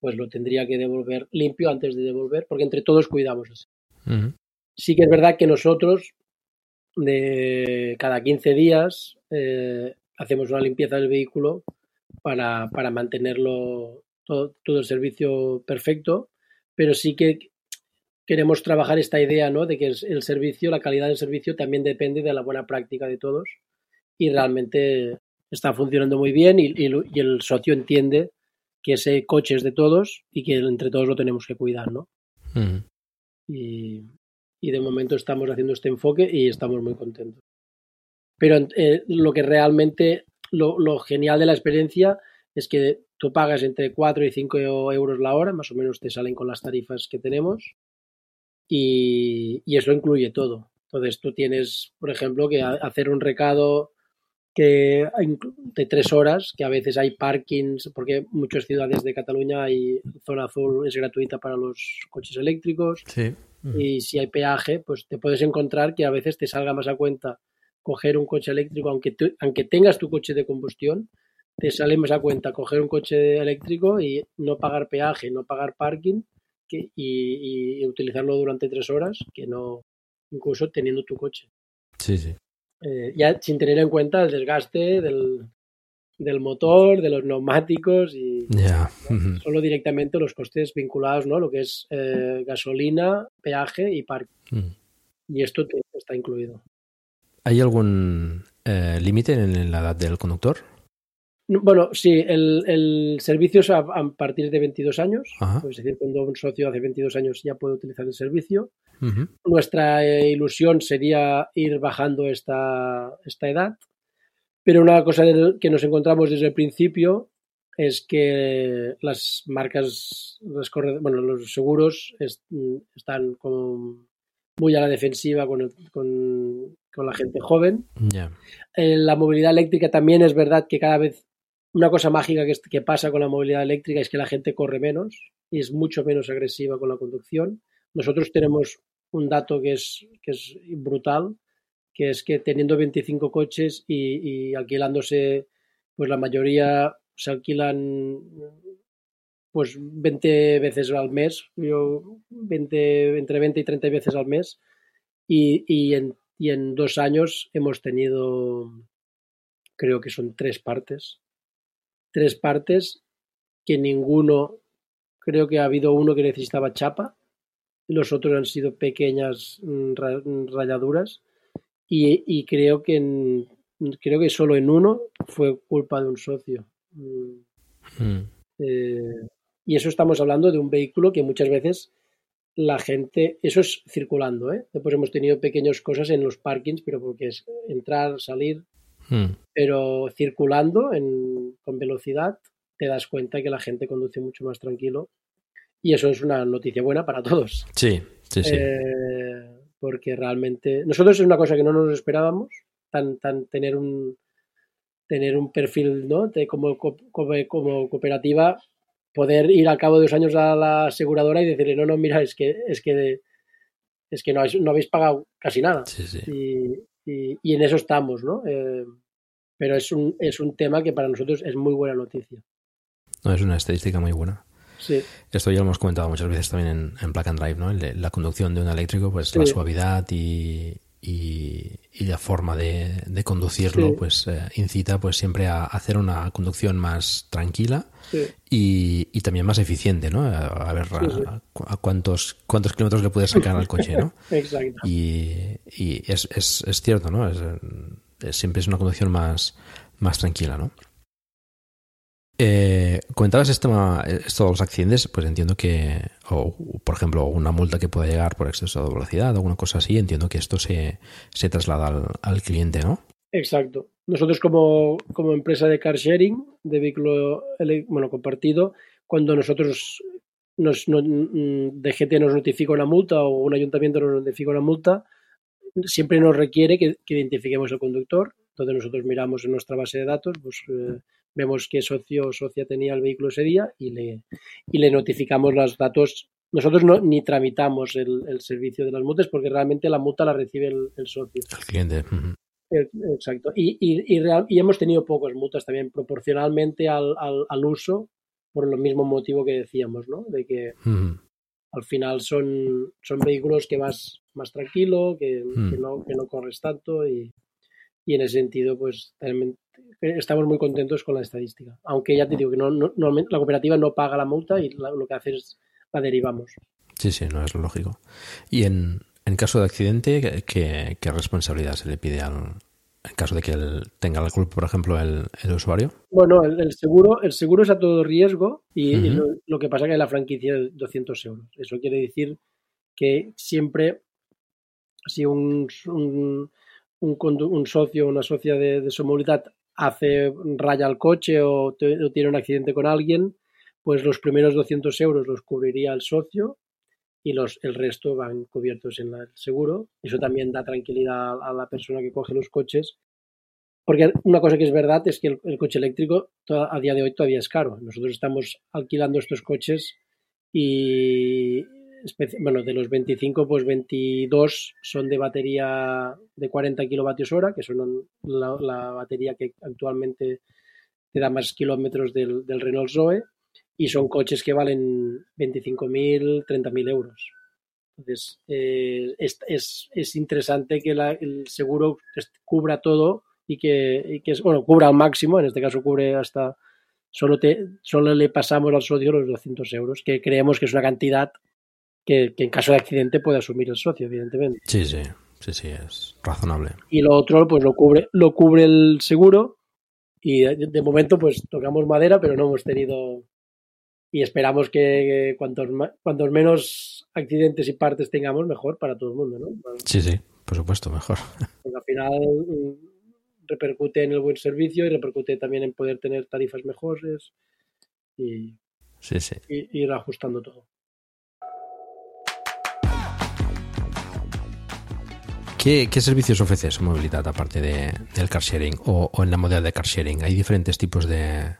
pues lo tendría que devolver limpio antes de devolver, porque entre todos cuidamos así. Uh -huh. Sí que es verdad que nosotros de cada 15 días eh, hacemos una limpieza del vehículo para, para mantenerlo todo, todo, el servicio perfecto, pero sí que queremos trabajar esta idea ¿no? de que el servicio, la calidad del servicio también depende de la buena práctica de todos y realmente está funcionando muy bien y, y, y el socio entiende que ese coche es de todos y que entre todos lo tenemos que cuidar, ¿no? Uh -huh. y, y de momento estamos haciendo este enfoque y estamos muy contentos. Pero eh, lo que realmente, lo, lo, genial de la experiencia es que tú pagas entre 4 y 5 euros la hora, más o menos te salen con las tarifas que tenemos, y, y eso incluye todo. Entonces tú tienes, por ejemplo, que hacer un recado que de tres horas, que a veces hay parkings, porque muchas ciudades de Cataluña hay zona azul, es gratuita para los coches eléctricos. Sí. Y si hay peaje, pues te puedes encontrar que a veces te salga más a cuenta coger un coche eléctrico, aunque, tú, aunque tengas tu coche de combustión, te sale más a cuenta coger un coche eléctrico y no pagar peaje, no pagar parking que, y, y, utilizarlo durante tres horas, que no, incluso teniendo tu coche. Sí, sí. Eh, ya sin tener en cuenta el desgaste del, del motor, de los neumáticos y yeah. ¿no? solo directamente los costes vinculados, ¿no? Lo que es eh, gasolina, peaje y parque. Mm. Y esto te, está incluido. ¿Hay algún eh, límite en la edad del conductor? Bueno, sí, el, el servicio es a, a, partir de 22 años, es decir, cuando un socio hace 22 años ya puede utilizar el servicio. Uh -huh. Nuestra eh, ilusión sería ir bajando esta, esta edad, pero una cosa que nos encontramos desde el principio es que las marcas, las bueno, los seguros est están como muy a la defensiva con, el, con, con la gente joven. Yeah. Eh, la movilidad eléctrica también es verdad que cada vez una cosa mágica que, pasa con la movilidad eléctrica es que la gente corre menos y es mucho menos agresiva con la conducción. Nosotros tenemos un dato que es, brutal, que es que teniendo 25 coches y, alquilándose, pues la mayoría se alquilan pues 20 veces al mes, yo 20, entre 20 y 30 veces al mes, y en dos años hemos tenido, creo que son tres partes, tres partes que ninguno, creo que ha habido uno que necesitaba chapa, los otros han sido pequeñas rayaduras y, y creo que en, creo que solo en uno fue culpa de un socio. Mm. Eh, y eso estamos hablando de un vehículo que muchas veces la gente, eso es circulando, ¿eh? Después hemos tenido pequeñas cosas en los parkings, pero porque es entrar, salir, mm. pero circulando en, con velocidad te das cuenta que la gente conduce mucho más tranquilo y eso es una noticia buena para todos. Sí, sí, sí. Eh, porque realmente nosotros es una cosa que no nos esperábamos, tan, tan tener un tener un perfil ¿no? de como, como, como cooperativa, poder ir al cabo de dos años a la aseguradora y decirle, no, no, mira, es que es que es que no, no habéis pagado casi nada. Sí, sí. Y, y, y, en eso estamos, ¿no? Eh, pero es un, es un tema que para nosotros es muy buena noticia. No, es una estadística muy buena. Sí. Esto ya lo hemos comentado muchas veces también en, en Plug and Drive, ¿no? La conducción de un eléctrico, pues sí. la suavidad y, y, y, la forma de, de conducirlo, sí. pues eh, incita pues siempre a hacer una conducción más tranquila y, y, también más eficiente, ¿no? A, a ver a, a, cuántos cuántos kilómetros le puedes sacar al coche, ¿no? Exacto. Y, y es, es, es, cierto, ¿no? Es, siempre es una conducción más, más tranquila, ¿no? Eh, comentabas esto, esto de los accidentes, pues entiendo que, o por ejemplo, una multa que pueda llegar por exceso de velocidad o alguna cosa así, entiendo que esto se, se traslada al, al, cliente, ¿no? Exacto. Nosotros como, como empresa de car sharing, de vehículo bueno, compartido, cuando nosotros nos, no, mm, DGT nos notifica una multa o un ayuntamiento nos notifica una multa, siempre nos requiere que, que identifiquemos el conductor. Entonces nosotros miramos en nuestra base de datos, pues eh, vemos qué socio o socia tenía el vehículo ese día y le, y le notificamos los datos. Nosotros no, ni tramitamos el, el, servicio de las multas porque realmente la multa la recibe el, el socio. El cliente. Uh -huh. Exacto. Y, y, y, real, y, hemos tenido pocas multas también proporcionalmente al, al, al, uso por el mismo motivo que decíamos, ¿no? De que uh -huh. Al final son, son vehículos que vas más tranquilo, que, -huh. que, no, que no corres tanto y, y en ese sentido, pues estamos muy contentos con la estadística. Aunque ya te digo que no, no, la cooperativa no paga la multa y la, lo que hace es la derivamos. Sí, sí, no es lógico. Y en, en caso de accidente, ¿qué, ¿qué, responsabilidad se le pide al, en caso de que tenga la culpa, por ejemplo, el, el usuario? Bueno, el, el, seguro el seguro es a todo riesgo y, uh -huh. y lo, lo, que pasa es que la franquicia es 200 euros. Eso quiere decir que siempre, si un, un un, un socio o una socia de, de su movilidad hace raya al coche o, te, o, tiene un accidente con alguien, pues los primeros 200 euros los cubriría el socio y los, el resto van cubiertos en el seguro. Eso también da tranquilidad a la persona que coge los coches. Porque una cosa que es verdad es que el, coche eléctrico a día de hoy todavía es caro. Nosotros estamos alquilando estos coches y bueno, de los 25, pues 22 son de batería de 40 kilovatios hora, que son la, la batería que actualmente te da más kilómetros del, del, Renault Zoe, y son coches que valen 25.000, 30.000 euros. Entonces, eh, es, es, es, interesante que la, el seguro cubra todo y que, y que es, bueno, cubra al máximo, en este caso cubre hasta, solo, te, solo le pasamos al socio los 200 euros, que creemos que es una cantidad que, que, en caso de accidente puede asumir el socio, evidentemente. Sí, sí, sí, sí, es razonable. Y lo otro, pues lo cubre, lo cubre el seguro y de, de momento, pues tocamos madera, pero no hemos tenido y esperamos que cuantos, cuantos menos accidentes y partes tengamos, mejor para todo el mundo, ¿no? Sí, sí, por supuesto, mejor. Porque al final mm, repercute en el buen servicio y repercute también en poder tener tarifas mejores y, sí, sí. y ir ajustando todo. ¿Qué, ¿Qué, servicios ofrece movilidad aparte de, del car sharing o, o, en la modalidad de car sharing? ¿Hay diferentes tipos de,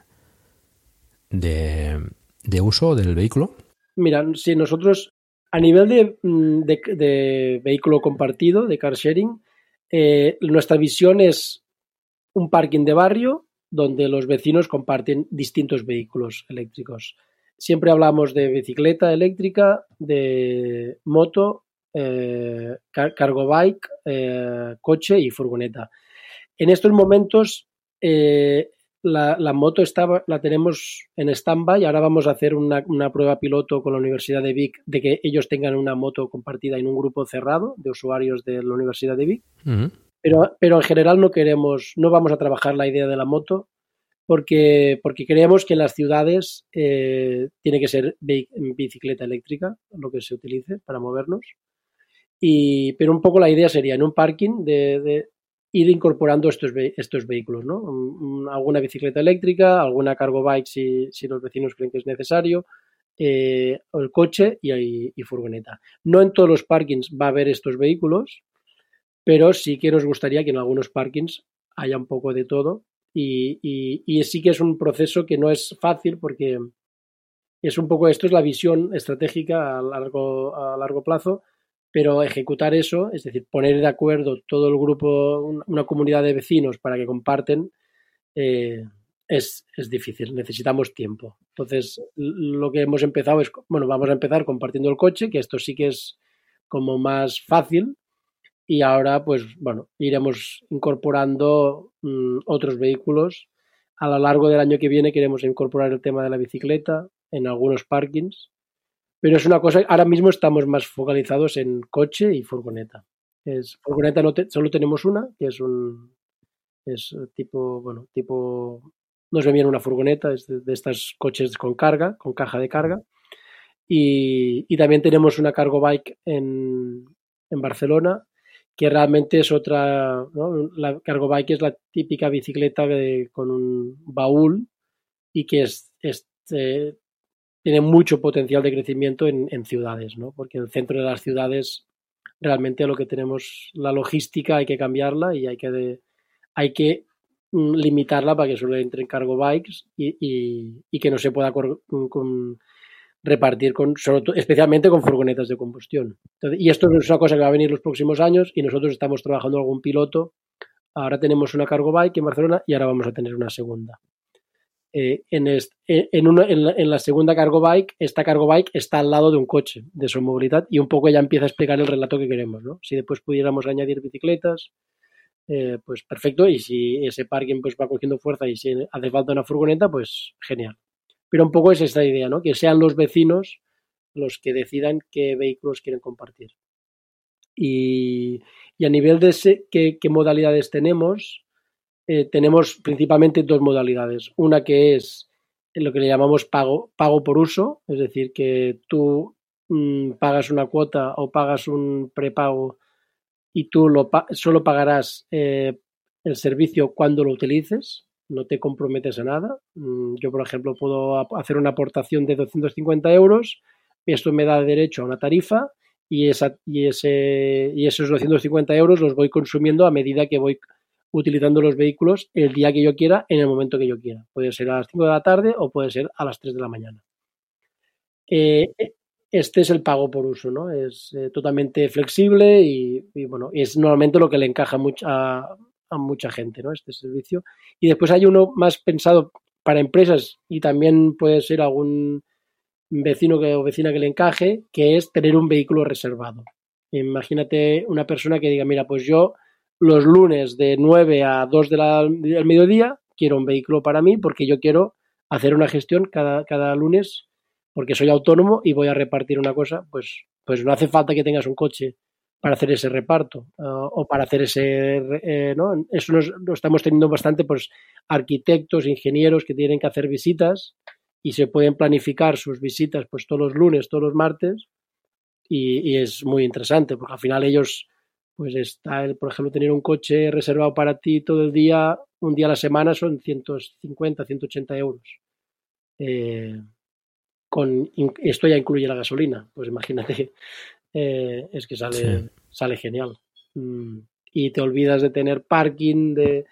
de, de uso del vehículo? Mira, si nosotros a nivel de, mm, de, vehículo compartido, de car sharing, eh, nuestra visión es un parking de barrio donde los vecinos comparten distintos vehículos eléctricos. Siempre hablamos de bicicleta eléctrica, de moto eh, car cargo bike, eh, coche y furgoneta. En estos momentos eh, la, la, moto está, la tenemos en stand-by. Ahora vamos a hacer una, una, prueba piloto con la Universidad de Vic de que ellos tengan una moto compartida en un grupo cerrado de usuarios de la Universidad de Vic. Uh -huh. pero, pero en general no queremos, no vamos a trabajar la idea de la moto porque, porque creemos que en las ciudades eh, tiene que ser bicicleta eléctrica lo que se utilice para movernos. Y, pero un poco la idea sería en un parking de, de ir incorporando estos, estos vehículos, ¿no? Alguna bicicleta eléctrica, alguna cargo bike si, si los vecinos creen que es necesario, eh, el coche y, y, y, furgoneta. No en todos los parkings va a haber estos vehículos, pero sí que nos gustaría que en algunos parkings haya un poco de todo y, y sí que es un proceso que no es fácil porque es un poco esto es la visión estratégica a largo, a largo plazo pero ejecutar eso, es decir, poner de acuerdo todo el grupo, una comunidad de vecinos para que comparten, eh, es, es, difícil, necesitamos tiempo. Entonces, lo que hemos empezado es, bueno, vamos a empezar compartiendo el coche, que esto sí que es como más fácil, y ahora, pues, bueno, iremos incorporando mmm, otros vehículos. A lo largo del año que viene queremos incorporar el tema de la bicicleta en algunos parkings pero es una cosa, ahora mismo estamos más focalizados en coche y furgoneta. Es, furgoneta no te, solo tenemos una, que es un, Es tipo, bueno, tipo, no es bien una furgoneta, es de, estos coches con carga, con caja de carga. Y, y también tenemos una cargo bike en, en Barcelona, que realmente es otra, ¿no? la cargo bike es la típica bicicleta de, con un baúl y que es, es eh, tiene mucho potencial de crecimiento en, en, ciudades, ¿no? porque el centro de las ciudades realmente lo que tenemos, la logística hay que cambiarla y hay que, hay que mm, limitarla para que solo entren cargo bikes y, que no se pueda con, repartir con, especialmente con furgonetas de combustión. y esto es una cosa que va a venir los próximos años y nosotros estamos trabajando algún piloto. Ahora tenemos una cargo bike en Barcelona y ahora vamos a tener una segunda. Eh, en, eh, en, la, segunda cargo bike, esta cargo bike está al lado de un coche de su movilidad y un poco ya empieza a explicar el relato que queremos. ¿no? Si después pudiéramos añadir bicicletas, eh, pues perfecto. Y si ese parking pues va cogiendo fuerza y si hace falta una furgoneta, pues genial. Pero un poco es esta idea, ¿no? Que sean los vecinos los que decidan qué vehículos quieren compartir. Y, y a nivel de ese, qué modalidades tenemos, eh, tenemos principalmente dos modalidades. Una que es lo que le llamamos pago, pago por uso, es decir, que tú mmm, pagas una cuota o pagas un prepago y tú lo, solo pagarás eh, el servicio cuando lo utilices no te comprometes a nada. Mm, yo, por ejemplo, puedo hacer una aportación de 250 euros, esto me da derecho a una tarifa y, esa, y, ese, y esos 250 euros los voy consumiendo a medida que voy utilizando los vehículos el día que yo quiera, en el momento que yo quiera. Puede ser a las 5 de la tarde o puede ser a las 3 de la mañana. Eh, este es el pago por uso, ¿no? Es eh, totalmente flexible y, y, bueno, es normalmente lo que le encaja a, a mucha gente, ¿no? Este servicio. Y después hay uno más pensado para empresas y también puede ser algún vecino que, o vecina que le encaje, que es tener un vehículo reservado. Imagínate una persona que diga, mira, pues yo los lunes de 9 a 2 de del mediodía quiero un vehículo para mí porque yo quiero hacer una gestión cada, cada lunes porque soy autónomo y voy a repartir una cosa, pues, pues no hace falta que tengas un coche para hacer ese reparto uh, o para hacer ese, eh, ¿no? Eso nos, lo estamos teniendo bastante, pues, arquitectos, ingenieros que tienen que hacer visitas y se pueden planificar sus visitas, pues, todos los lunes, todos los martes y, y es muy interesante porque al final ellos, pues, está, el, por ejemplo, tener un coche reservado para ti todo el día, un día a la semana son 150, 180 euros. Eh, con, esto ya incluye la gasolina, pues imagínate eh, es que sale, sí. sale genial. Mm, y te olvidas de tener parking, de,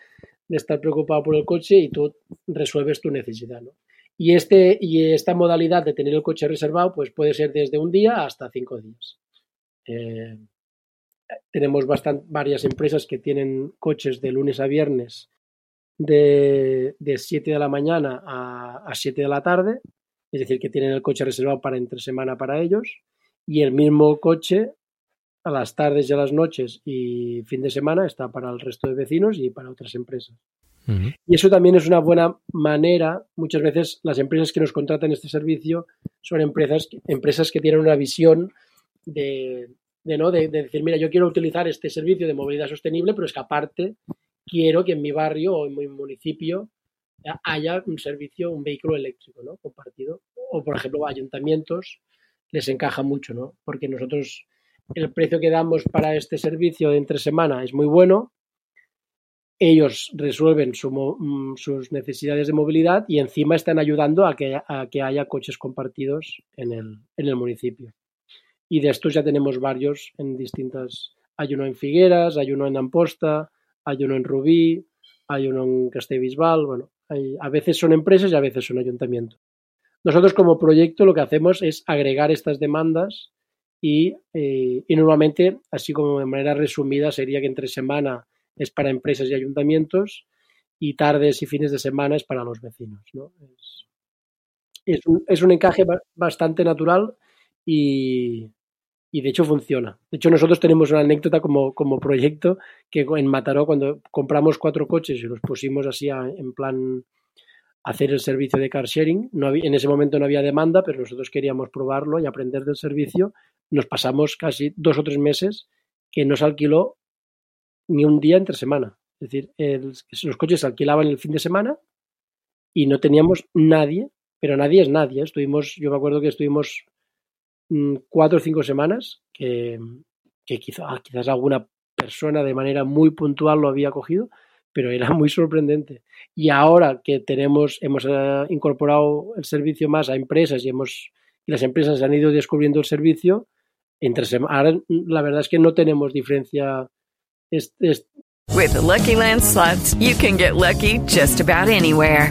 de, estar preocupado por el coche y tú resuelves tu necesidad. ¿no? Y, este, y esta modalidad de tener el coche reservado pues puede ser desde un día hasta cinco días. Eh, tenemos bastante, varias empresas que tienen coches de lunes a viernes de, de 7 de la mañana a, a 7 de la tarde, es decir, que tienen el coche reservado para entre semana para ellos y el mismo coche a las tardes y a las noches y fin de semana está para el resto de vecinos y para otras empresas. Uh -huh. Y eso también es una buena manera. Muchas veces las empresas que nos contratan este servicio son empresas, empresas que tienen una visión de, de ¿no? De, de, decir, mira, yo quiero utilizar este servicio de movilidad sostenible, pero es que aparte quiero que en mi barrio o en mi municipio haya un servicio, un vehículo eléctrico ¿no? compartido. O, por ejemplo, ayuntamientos les encaja mucho, ¿no? Porque nosotros el precio que damos para este servicio de entre semana es muy bueno. Ellos resuelven su, mm, sus necesidades de movilidad y encima están ayudando a que, a que haya coches compartidos en el, en el, municipio. Y de estos ya tenemos varios en distintas. Hay uno en Figueras, hay uno en Amposta, hay uno en Rubí, hay uno en Castellbisbal. Bueno, a veces son empresas y a veces son ayuntamientos. Nosotros como proyecto lo que hacemos es agregar estas demandas y, eh, y, normalmente, así como de manera resumida, sería que entre semana es para empresas y ayuntamientos y tardes y fines de semana es para los vecinos. ¿no? Es, es, un, encaje bastante natural y, y, de hecho funciona. De hecho, nosotros tenemos una anécdota como, como proyecto que en Mataró, cuando compramos cuatro coches y los pusimos así a, en plan hacer el servicio de car sharing. No había, en ese momento no había demanda, pero nosotros queríamos probarlo y aprender del servicio. Nos pasamos casi dos o tres meses que no se alquiló ni un día entre semana. Es decir, el- los coches se alquilaban el fin de semana y no teníamos nadie, pero nadie es nadie. Estuvimos, yo me acuerdo que estuvimos cuatro o cinco semanas que, que quizá, quizás alguna persona de manera muy puntual lo había cogido, pero era muy sorprendente. Y ahora que tenemos, hemos eh, incorporado el servicio más a empresas y hemos y las empresas han ido descubriendo el servicio, entre ahora mm, la verdad es que no tenemos diferencia. Es- es- With the Lucky Land slots, you can get lucky just about anywhere.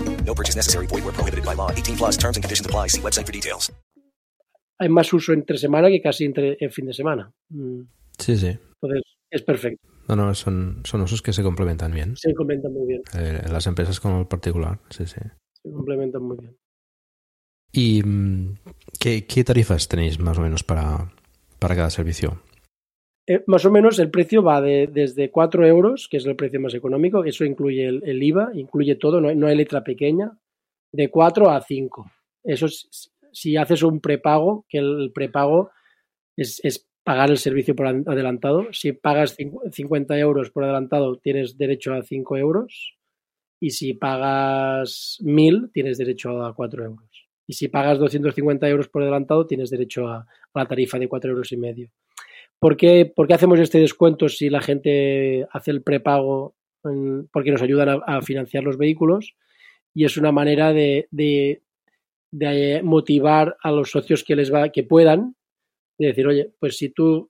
No purchase necessary. Void where prohibited by law. 18 plus terms and conditions apply. See website for details. hay más uso entre semana que casi entre en fin de semana. Mm, Sí, sí. Entonces, es perfecto. No, no, son, son usos que se complementan bien. Se complementan muy bien. Eh, las empresas con el particular, sí, sí. Se complementan muy bien. ¿Y mm, qué, qué tarifas tenéis más o menos para, para cada servicio? Eh, más o menos el precio va de, desde 4 euros, que es el precio más económico, eso incluye el, IVA, incluye todo, no hay, letra pequeña, de 4 a 5. Eso es, si haces un prepago, que el prepago es, pagar el servicio por an- adelantado. Si pagas cincu- 50 euros por adelantado, tienes derecho a 5 euros. Y si pagas 1000, tienes derecho a 4 euros. Y si pagas 250 euros por adelantado, tienes derecho a, a la tarifa de 4 euros y medio. ¿Por qué, por qué hacemos este descuento si la gente hace el prepago? Porque nos ayudan a, a financiar los vehículos y es una manera de, de- de motivar a los socios que les va, que puedan, de decir, oye, pues si tú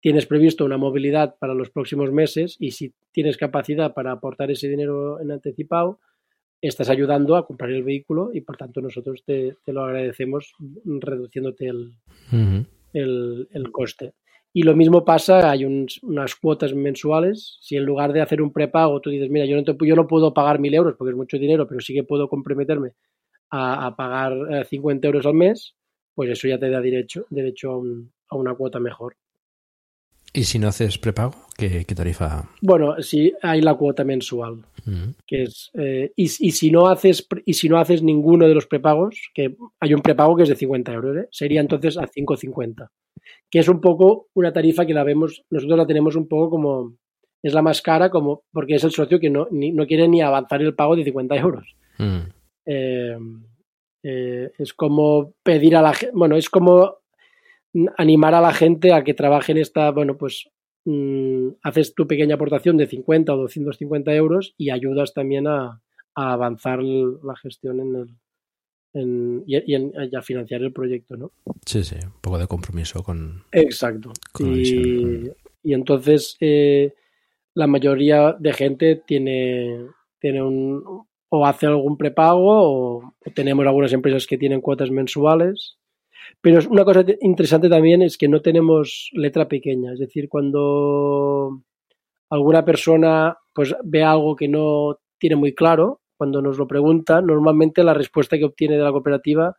tienes previsto una movilidad para los próximos meses y si tienes capacidad para aportar ese dinero en anticipado, estás ayudando a comprar el vehículo y por tanto nosotros te, te lo agradecemos reduciéndote el, el, el coste. Y lo mismo pasa, hay un- unas cuotas mensuales. Si en lugar de hacer un prepago tú dices, mira, yo no, te- yo no puedo pagar mil euros porque es mucho dinero, pero sí que puedo comprometerme a, a pagar eh, 50 euros al mes, pues eso ya te da derecho, derecho a, un- a una cuota mejor. ¿Y si no haces prepago? ¿Qué, qué tarifa? Bueno, sí hay la cuota mensual, que es eh, y, y si no haces y si no haces ninguno de los prepagos, que hay un prepago que es de 50 euros, ¿eh? sería entonces a 5,50, que es un poco una tarifa que la vemos, nosotros la tenemos un poco como es la más cara, como porque es el socio que no, ni- no quiere ni avanzar el pago de 50 euros. Eh, eh, es como pedir a la gente, bueno, es como animar a la gente a que trabaje en esta, bueno, pues mm, haces tu pequeña aportación de 50 o 250 euros y ayudas también a, a avanzar la gestión en el en- y, y en- y a financiar el proyecto, ¿no? Sí, sí, un poco de compromiso con... Exacto. Con Y, y entonces eh, la mayoría de gente tiene, tiene un o hace algún prepago o, o tenemos algunas empresas que tienen cuotas mensuales. Pero una cosa te- interesante también es que no tenemos letra pequeña. Es decir, cuando alguna persona pues ve algo que no tiene muy claro, cuando nos lo pregunta, normalmente la respuesta que obtiene de la cooperativa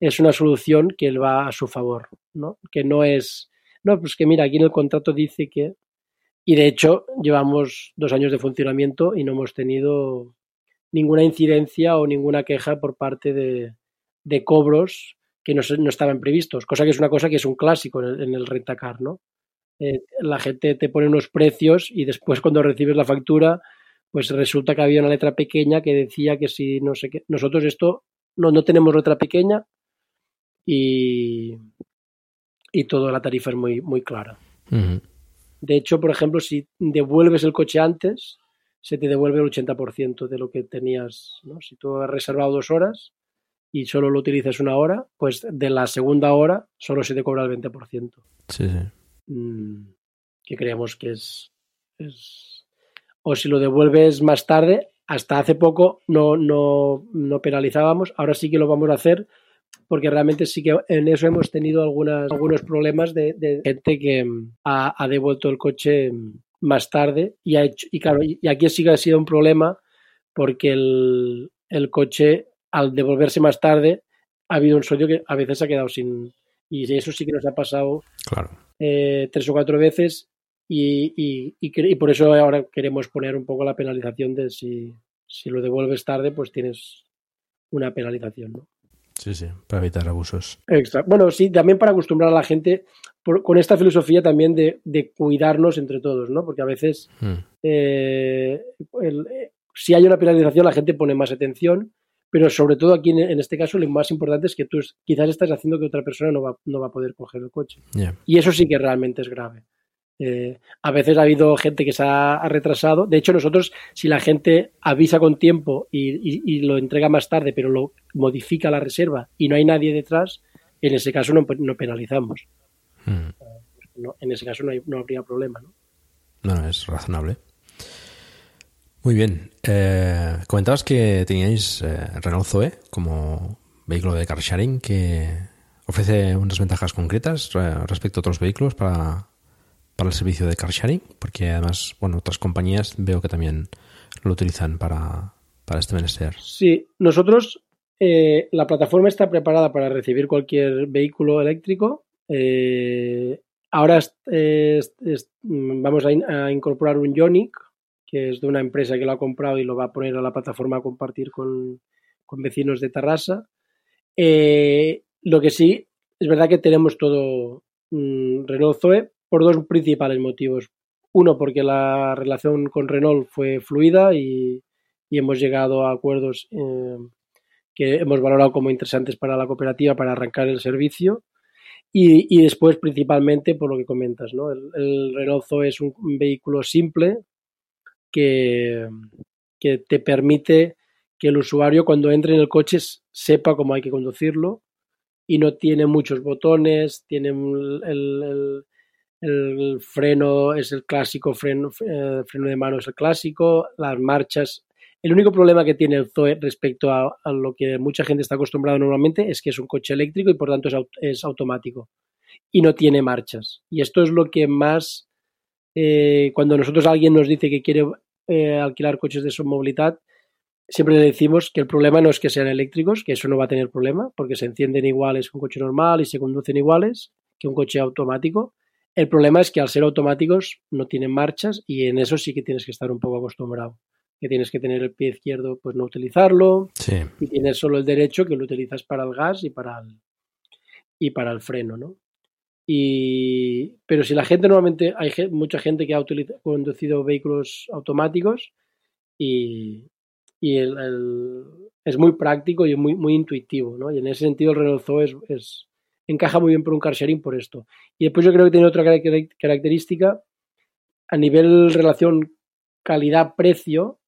es una solución que va a su favor, ¿no? Que no es, no, pues que mira, aquí en el contrato dice que, y de hecho llevamos dos años de funcionamiento y no hemos tenido ninguna incidencia o ninguna queja por parte de, de cobros que no, no estaban previstos, cosa que es una cosa que es un clásico en el, en el rentacar, ¿no? Eh, la gente te pone unos precios y después cuando recibes la factura, pues resulta que había una letra pequeña que decía que si no sé qué, nosotros esto no, no tenemos letra pequeña y, y toda la tarifa es muy, muy clara. De hecho, por ejemplo, si devuelves el coche antes, se te devuelve el 80% de lo que tenías. ¿no? Si tú has reservado dos horas y solo lo utilizas una hora, pues de la segunda hora solo se te cobra el 20%. Sí, sí. Mm, que creemos que es, es, O si lo devuelves más tarde, hasta hace poco no, no, no penalizábamos, ahora sí que lo vamos a hacer porque realmente sí que en eso hemos tenido algunas, algunos problemas de, de gente que mm, ha, ha, devuelto el coche mm, más tarde y ha hecho, y claro, y aquí sí que ha sido un problema porque el, el coche al devolverse más tarde ha habido un sueño que a veces ha quedado sin y eso sí que nos ha pasado claro. eh, tres o cuatro veces y, y, y, y, por eso ahora queremos poner un poco la penalización de si, si lo devuelves tarde pues tienes una penalización ¿no? Sí, sí, para evitar abusos. Bueno, sí, también para acostumbrar a la gente por, con esta filosofía también de, de, cuidarnos entre todos, ¿no? Porque a veces Hmm. mm. eh, el, si hay una penalización la gente pone más atención, pero sobre todo aquí en, en, este caso lo más importante es que tú quizás estás haciendo que otra persona no va, no va a poder coger el coche. Yeah. Y eso sí que realmente es grave. Eh, a veces ha habido gente que se ha, ha, retrasado. De hecho, nosotros, si la gente avisa con tiempo y, y, y, lo entrega más tarde, pero lo modifica la reserva y no hay nadie detrás, en ese caso no, no penalizamos. Hmm. No, en ese caso no, hay, no, habría problema. ¿no? no, es razonable. Muy bien. Eh, comentabas que teníais eh, Renault Zoe como vehículo de car sharing que ofrece unas ventajas concretas respecto a otros vehículos para, para el servicio de car sharing, porque además, bueno, otras compañías veo que también lo utilizan para, para este menester. Sí, nosotros, eh, la plataforma está preparada para recibir cualquier vehículo eléctrico. Eh, ahora es, es, vamos a, a, incorporar un Ionic, que es de una empresa que lo ha comprado y lo va a poner a la plataforma a compartir con, con vecinos de Tarrasa. Eh, lo que sí, es verdad que tenemos todo mmm, Renault Zoe, por dos principales motivos. Uno, porque la relación con Renault fue fluida y, y hemos llegado a acuerdos eh, que hemos valorado como interesantes para la cooperativa para arrancar el servicio. Y, y después, principalmente, por lo que comentas, ¿no? El, el Renault Zoe es un vehículo simple que, te permite que el usuario cuando entre en el coche sepa cómo hay que conducirlo y no tiene muchos botones, tiene el, freno es el clásico, freno, eh, freno de mano es el clásico, las marchas. El único problema que tiene el Zoe respecto a, a, lo que mucha gente está acostumbrada normalmente es que es un coche eléctrico y por tanto es, es automático y no tiene marchas. Y esto es lo que más, eh, cuando nosotros alguien nos dice que quiere eh, alquilar coches de su movilidad, siempre le decimos que el problema no es que sean eléctricos, que eso no va a tener problema, porque se encienden iguales que un coche normal y se conducen iguales que un coche automático, el problema es que al ser automáticos no tienen marchas y en eso sí que tienes que estar un poco acostumbrado. Que tienes que tener el pie izquierdo, pues no utilizarlo. Sí. Y tienes solo el derecho que lo utilizas para el gas y para el, y para el freno, ¿no? Y, pero si la gente normalmente, hay mucha gente que ha conducido vehículos automáticos y, y el, el, es muy práctico y muy, muy intuitivo, ¿no? Y en ese sentido el Renault Zoe es, es encaja muy bien por un car sharing por esto. Y después yo creo que tiene otra característica a nivel relación calidad-precio,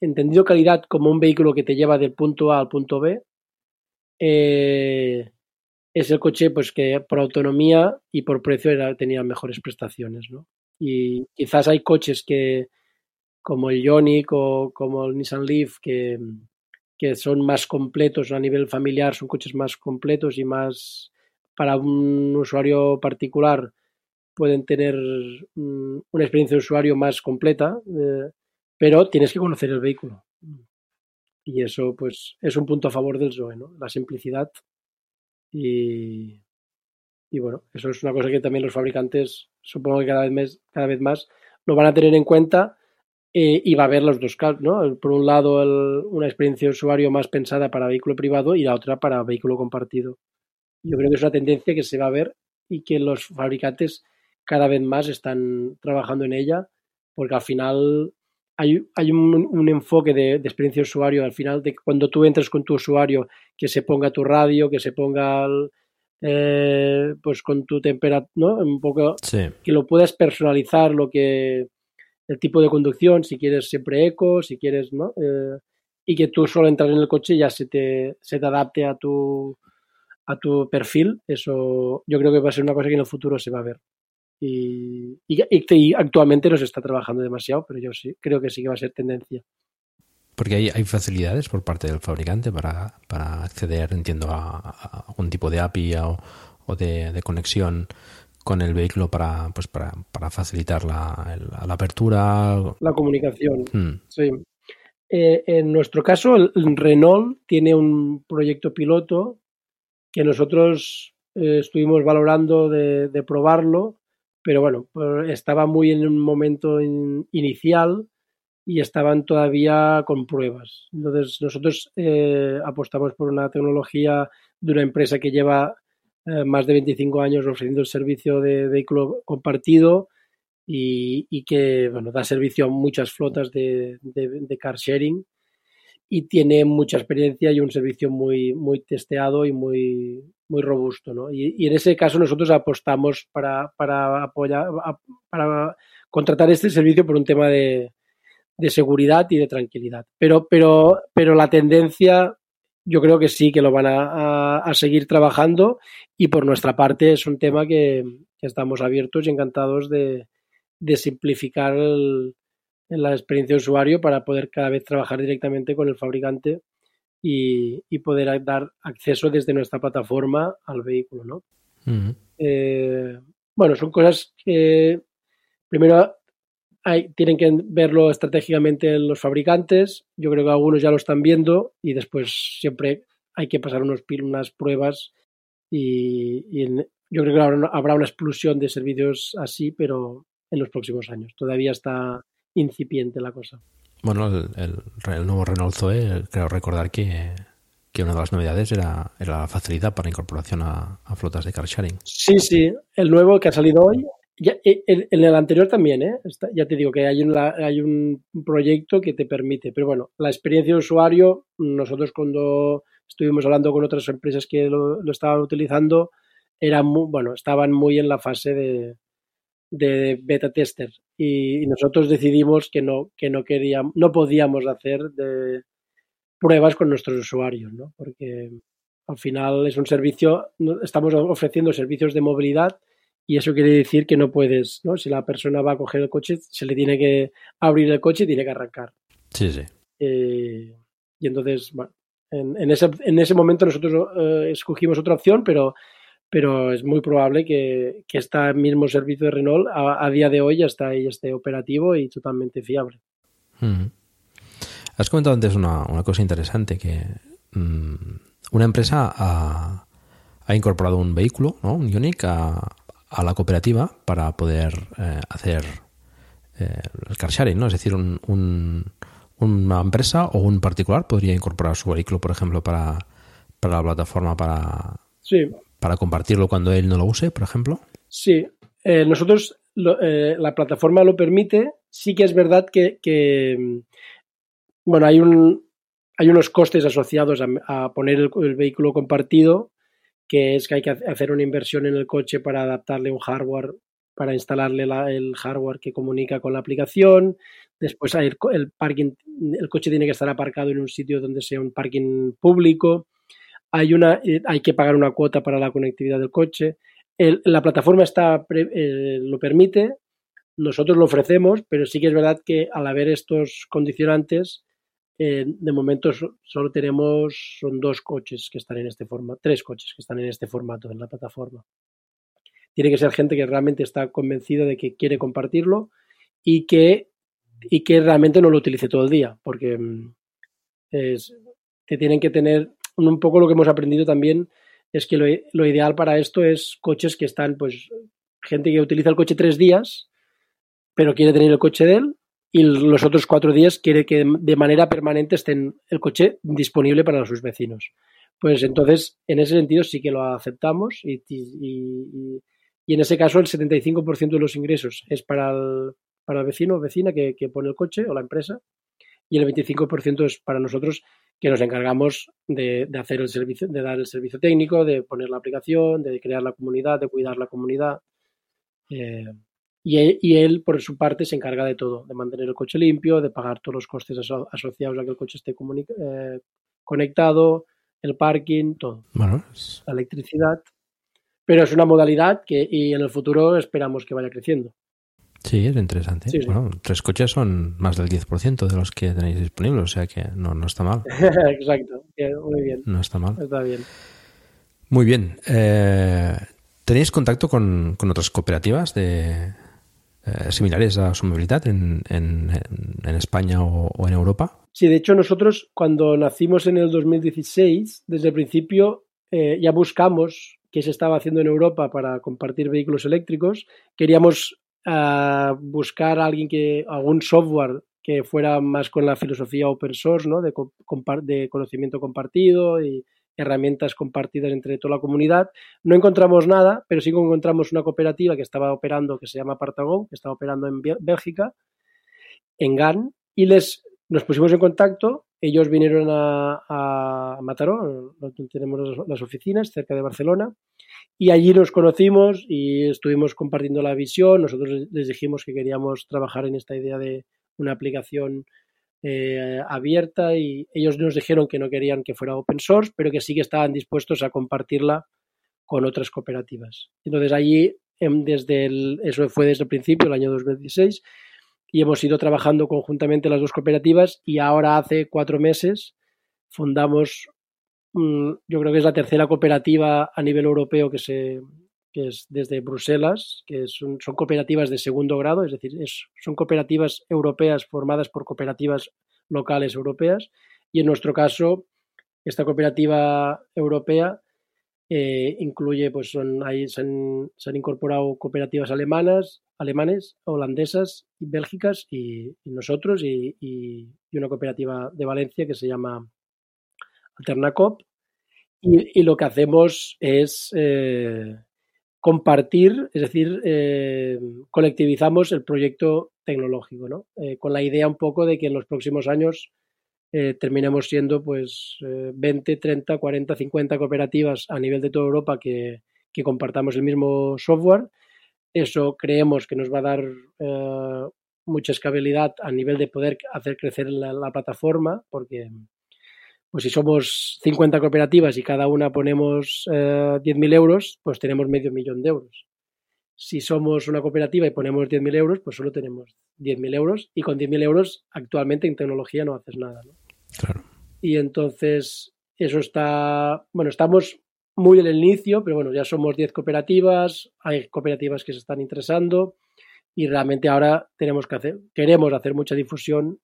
entendido calidad como un vehículo que te lleva del punto A al punto B, eh, es el coche pues que por autonomía y por precio era, tenía mejores prestaciones, ¿no? Y quizás hay coches que como el Ioniq o como el Nissan Leaf que, que son más completos a nivel familiar, son coches más completos y más para un usuario particular pueden tener um, una experiencia de usuario más completa, eh, pero tienes que conocer el vehículo. Y eso, pues, es un punto a favor del Zoe, ¿no? La simplicidad. Y, y bueno, eso es una cosa que también los fabricantes, supongo que cada vez más, cada vez más lo van a tener en cuenta eh, y va a haber los dos casos, ¿no? Por un lado, una experiencia de usuario más pensada para vehículo privado y la otra para vehículo compartido yo creo que es una tendencia que se va a ver y que los fabricantes cada vez más están trabajando en ella, porque al final hay, hay un, un, enfoque de, de, experiencia de usuario, al final de cuando tú entres con tu usuario, que se ponga tu radio, que se ponga el, eh, pues con tu temperatura, ¿no? Un poco sí. que lo puedas personalizar, lo que el tipo de conducción, si quieres siempre eco, si quieres, ¿no? Eh, y que tú solo entras en el coche y ya se te, se te adapte a tu, a tu perfil, eso yo creo que va a ser una cosa que en el futuro se va a ver. Y, y, y actualmente no se está trabajando demasiado, pero yo sí, creo que sí que va a ser tendencia. Porque hay, hay facilidades por parte del fabricante para, para acceder, entiendo, a, a, algún tipo de API o, o de, de, conexión con el vehículo para, pues para, para facilitar la, la, apertura. La comunicación. Hmm. Sí. Eh, en nuestro caso, el Renault tiene un proyecto piloto que nosotros eh, estuvimos valorando de, de, probarlo, pero bueno, pues estaba muy en un momento in, inicial y estaban todavía con pruebas. Entonces nosotros eh, apostamos por una tecnología de una empresa que lleva eh, más de 25 años ofreciendo el servicio de vehículo compartido y, y que bueno, da servicio a muchas flotas de, de, de, car sharing y tiene mucha experiencia y un servicio muy, muy testeado y muy, muy robusto. ¿no? Y, y en ese caso nosotros apostamos para, para apoyar, para contratar este servicio por un tema de, de seguridad y de tranquilidad. Pero, pero, pero la tendencia yo creo que sí que lo van a, a, seguir trabajando y por nuestra parte es un tema que, que estamos abiertos y encantados de, de simplificar el, la experiencia de usuario para poder cada vez trabajar directamente con el fabricante y, y poder dar acceso desde nuestra plataforma al vehículo. ¿no? Uh -huh. eh, bueno, son cosas que primero hay, tienen que verlo estratégicamente los fabricantes. Yo creo que algunos ya lo están viendo y después siempre hay que pasar unos, unas pruebas y, y en, yo creo que habrá, habrá una explosión de servicios así, pero en los próximos años. Todavía está incipiente la cosa. Bueno, el, el, el nuevo Renault Zoe, creo recordar que, que, una de las novedades era, era la facilidad para incorporación a, a, flotas de car sharing. Sí, sí, el nuevo que ha salido hoy. Ya, en, en el anterior también, ¿eh? Está, ya te digo que hay, una, hay un proyecto que te permite, pero bueno, la experiencia de usuario, nosotros cuando estuvimos hablando con otras empresas que lo, lo estaban utilizando, era muy, bueno, estaban muy en la fase de, de beta tester y, y, nosotros decidimos que no que no queríamos no podíamos hacer de pruebas con nuestros usuarios ¿no? porque al final es un servicio estamos ofreciendo servicios de movilidad y eso quiere decir que no puedes ¿no? si la persona va a coger el coche se le tiene que abrir el coche y tiene que arrancar sí sí eh, y entonces bueno en, en, ese, en ese momento nosotros eh, escogimos otra opción pero pero es muy probable que, que este mismo servicio de Renault a, a, día de hoy ya está ahí, esté operativo y totalmente fiable. Mm. Has comentado antes una, una cosa interesante, que mmm, una empresa ha, ha, incorporado un vehículo, ¿no? un Ioniq, a, a la cooperativa para poder eh, hacer eh, el car sharing, ¿no? es decir, un, un, una empresa o un particular podría incorporar su vehículo, por ejemplo, para, para la plataforma para... Sí, para compartirlo cuando él no lo use, por ejemplo? Sí, eh, nosotros, lo, eh, la plataforma lo permite. Sí que es verdad que, que bueno, hay, un, hay unos costes asociados a, a poner el, el, vehículo compartido, que es que hay que hacer una inversión en el coche para adaptarle un hardware, para instalarle la, el hardware que comunica con la aplicación. Después hay el parking, el coche tiene que estar aparcado en un sitio donde sea un parking público hay, una, eh, hay que pagar una cuota para la conectividad del coche. El, la plataforma está, eh, lo permite, nosotros lo ofrecemos, pero sí que es verdad que al haber estos condicionantes, eh, de momento so, solo tenemos, son dos coches que están en este formato, tres coches que están en este formato en la plataforma. Tiene que ser gente que realmente está convencida de que quiere compartirlo y que, y que realmente no lo utilice todo el día, porque mm, es, te tienen que tener un poco lo que hemos aprendido también es que lo, ideal para esto es coches que están, pues, gente que utiliza el coche tres días, pero quiere tener el coche de él, y los otros cuatro días quiere que de manera permanente estén el coche disponible para sus vecinos. Pues entonces, en ese sentido sí que lo aceptamos y, y, y, en ese caso el 75% de los ingresos es para el, para el vecino o vecina que pone el coche o la empresa y el 25% es para nosotros que nos encargamos de, de, hacer el servicio, de dar el servicio técnico, de poner la aplicación, de crear la comunidad, de cuidar la comunidad. Eh, y, y, él, por su parte, se encarga de todo, de mantener el coche limpio, de pagar todos los costes aso asociados a que el coche esté eh, conectado, el parking, todo. Bueno, es... La electricidad. Pero es una modalidad que y en el futuro esperamos que vaya creciendo. Sí, es interesante. Sí, sí. Bueno, tres coches son más del 10% de los que tenéis disponibles, o sea que no, no está mal. Exacto, muy bien. No está mal. Está bien. Muy bien. Eh, ¿Tenéis contacto con, con otras cooperativas de, eh, similares a su movilidad en, en, en España o, o, en Europa? Sí, de hecho nosotros cuando nacimos en el 2016, desde el principio eh, ya buscamos qué se estaba haciendo en Europa para compartir vehículos eléctricos. Queríamos uh, buscar a alguien que, algún software que fuera más con la filosofía open source, ¿no? de, conocimiento compartido y, herramientas compartidas entre toda la comunidad. No encontramos nada, pero sí encontramos una cooperativa que estaba operando, que se llama Partagón, que estaba operando en Bélgica, en GAN, y les, nos pusimos en contacto. Ellos vinieron a, a Mataró, donde tenemos las oficinas, cerca de Barcelona, y allí nos conocimos y estuvimos compartiendo la visión. Nosotros les dijimos que queríamos trabajar en esta idea de una aplicación eh, abierta y ellos nos dijeron que no querían que fuera open source, pero que sí que estaban dispuestos a compartirla con otras cooperativas. Entonces allí, em, desde el, eso fue desde el principio, el año 2016, y hemos ido trabajando conjuntamente las dos cooperativas y ahora hace cuatro meses fundamos, yo creo que es la tercera cooperativa a nivel europeo que se, que es desde Bruselas, que son, son cooperativas de segundo grado, es decir, es, son cooperativas europeas formadas por cooperativas locales europeas. Y en nuestro caso, esta cooperativa europea eh, incluye, pues son, ahí se han, se han, incorporado cooperativas alemanas, alemanes, holandesas, y bélgicas y, y nosotros y, y, y, una cooperativa de Valencia que se llama Alternacop. Y, lo que hacemos es eh, compartir, es decir, eh, colectivizamos el proyecto tecnológico, ¿no? Eh, con la idea un poco de que en los próximos años terminemos siendo pues 20, 30, 40, 50 cooperativas a nivel de toda Europa que, que compartamos el mismo software. Eso creemos que nos va a dar mucha escalabilidad a nivel de poder hacer crecer la, la plataforma, porque pues si somos 50 cooperativas y cada una ponemos eh, 10.000 euros, pues tenemos medio millón de euros. Si somos una cooperativa y ponemos 10.000 euros, pues solo tenemos 10.000 euros y con 10.000 euros actualmente en tecnología no haces nada. ¿no? Claro. Y entonces eso está, bueno, estamos muy en el inicio, pero bueno, ya somos 10 cooperativas, hay cooperativas que se están interesando y realmente ahora tenemos que hacer, queremos hacer mucha difusión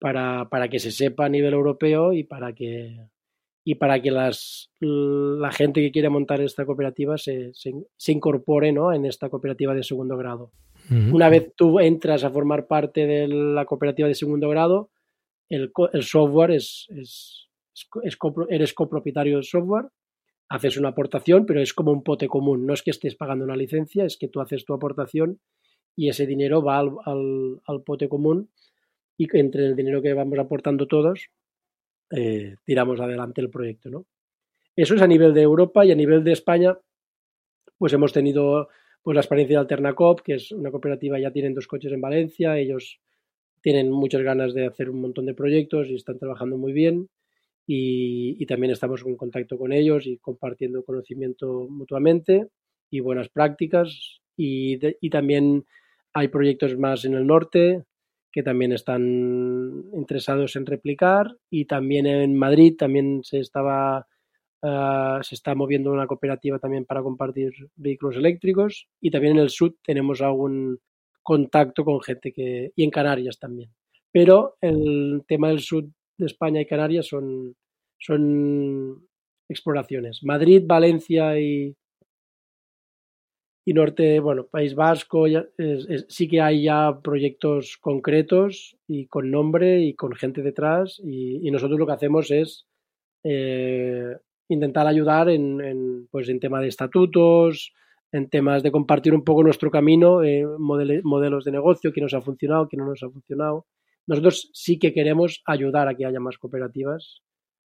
para, para, que se sepa a nivel europeo y para que, y para que las, la gente que quiere montar esta cooperativa se, se, se incorpore ¿no? en esta cooperativa de segundo grado. Uh -huh. Una vez tú entras a formar parte de la cooperativa de segundo grado, el, el software es, es, es, copro, eres copropietario del software, haces una aportación, pero es como un pote común. No es que estés pagando una licencia, es que tú haces tu aportación y ese dinero va al, al, al pote común y entre el dinero que vamos aportando todos, eh, tiramos adelante el proyecto. ¿no? Eso es a nivel de Europa y a nivel de España, pues hemos tenido pues, la experiencia de Alternacop, que es una cooperativa, ya tienen dos coches en Valencia, ellos tienen muchas ganas de hacer un montón de proyectos y están trabajando muy bien. Y, también estamos en contacto con ellos y compartiendo conocimiento mutuamente y buenas prácticas. Y también hay proyectos más en el norte, que también están interesados en replicar y también en Madrid también se estaba uh, se está moviendo una cooperativa también para compartir vehículos eléctricos y también en el sur tenemos algún contacto con gente que y en Canarias también. Pero el tema del sur de España y Canarias son son exploraciones. Madrid Valencia y y norte, bueno, País Vasco, sí que hay ya proyectos concretos y con nombre y con gente detrás y, nosotros lo que hacemos es eh, intentar ayudar en, en, pues en tema de estatutos, en temas de compartir un poco nuestro camino, eh, modelos de negocio, qué nos ha funcionado, qué no nos ha funcionado. Nosotros sí que queremos ayudar a que haya más cooperativas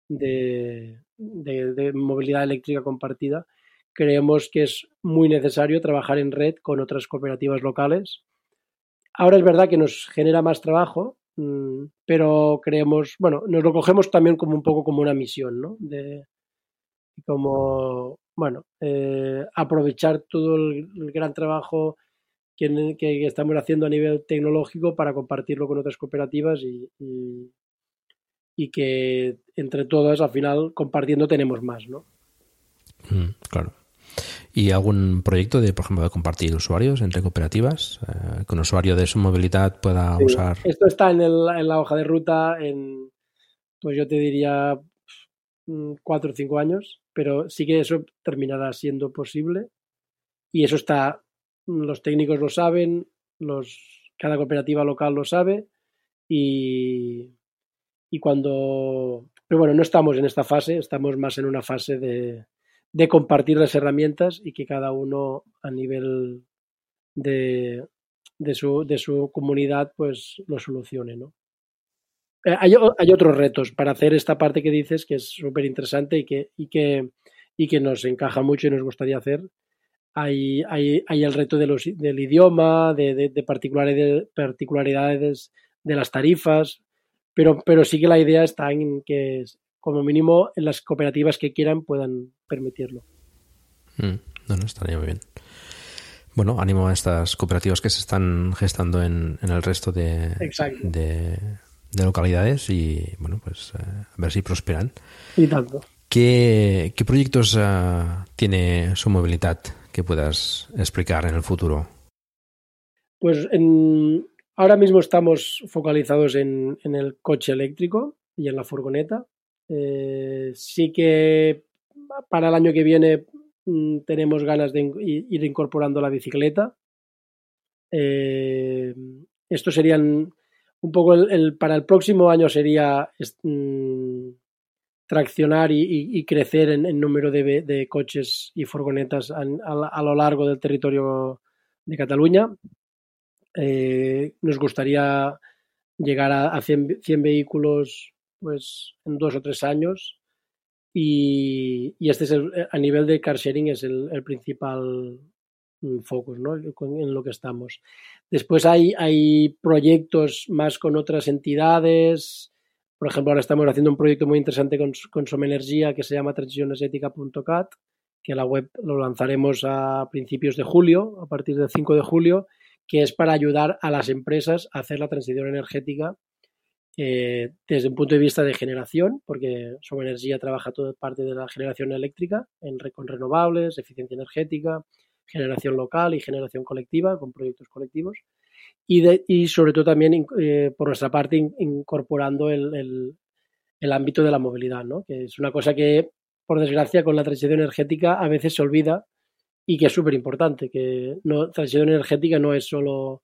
de, de movilidad eléctrica compartida creemos que es muy necesario trabajar en red con otras cooperativas locales. Ahora es verdad que nos genera más trabajo, mm, pero creemos, bueno, nos lo cogemos también como un poco como una misión, ¿no? De como, bueno, eh, aprovechar todo el, gran trabajo que, estamos haciendo a nivel tecnológico para compartirlo con otras cooperativas y, y, y que entre todas al final compartiendo tenemos más, ¿no? Mm, claro. ¿Y algún proyecto de, por ejemplo, de compartir usuarios entre cooperativas? Eh, que un usuario de su movilidad pueda Sí, usar. Esto está en, el- en la hoja de ruta en, pues yo te diría, mm, cuatro o cinco años, pero sí que eso terminará siendo posible. Y eso está, los técnicos lo saben, los, cada cooperativa local lo sabe y, y cuando... Pero bueno, no estamos en esta fase, estamos más en una fase de, de compartir las herramientas y que cada uno a nivel de, de, su, de su comunidad pues lo solucione, ¿no? Eh, hay, hay otros retos para hacer esta parte que dices que es súper interesante y que, y, que, y que nos encaja mucho y nos gustaría hacer. Hay, hay, hay el reto de los, del idioma, de, de, de particularidades, particularidades de las tarifas, pero, pero sí que la idea está en que como mínimo en las cooperativas que quieran puedan permitirlo. Mm, no, no, estaría muy bien. Bueno, ánimo a estas cooperativas que se están gestando en, en el resto de, Exacto. de, de localidades y, bueno, pues eh, a ver si prosperan. Y tanto. ¿Qué, qué proyectos ah, tiene su movilidad que puedas explicar en el futuro? Pues en, ahora mismo estamos focalizados en, en el coche eléctrico y en la furgoneta. Eh, sí que para el año que viene mm, tenemos ganas de ir incorporando la bicicleta. Eh, esto serían un poco el, para el próximo año sería mm, traccionar y, y- crecer en, número de, de coches y furgonetas a, lo largo del territorio de Cataluña. Eh, nos gustaría llegar a, a 100, 100 vehículos pues en dos o tres años y, este es el, a nivel de car sharing es el, principal mm, focus ¿no? En lo que estamos. Después hay, hay proyectos más con otras entidades. Por ejemplo, ahora estamos haciendo un proyecto muy interesante con, con Somenergia que se llama transicionesética.cat, que la web lo lanzaremos a principios de julio, a partir del 5 de julio, que es para ayudar a las empresas a hacer la transición energética eh, desde un punto de vista de generación, porque Somenergia trabaja toda parte de la generación eléctrica en, con renovables, eficiencia energética, generación local y generación colectiva, con proyectos colectivos. Y, de- y sobre todo también, eh, por nuestra parte, in- incorporando el, el- el ámbito de la movilidad, ¿no? que es una cosa que, por desgracia, con la transición energética a veces se olvida y que es súper importante, que no, transición energética no es solo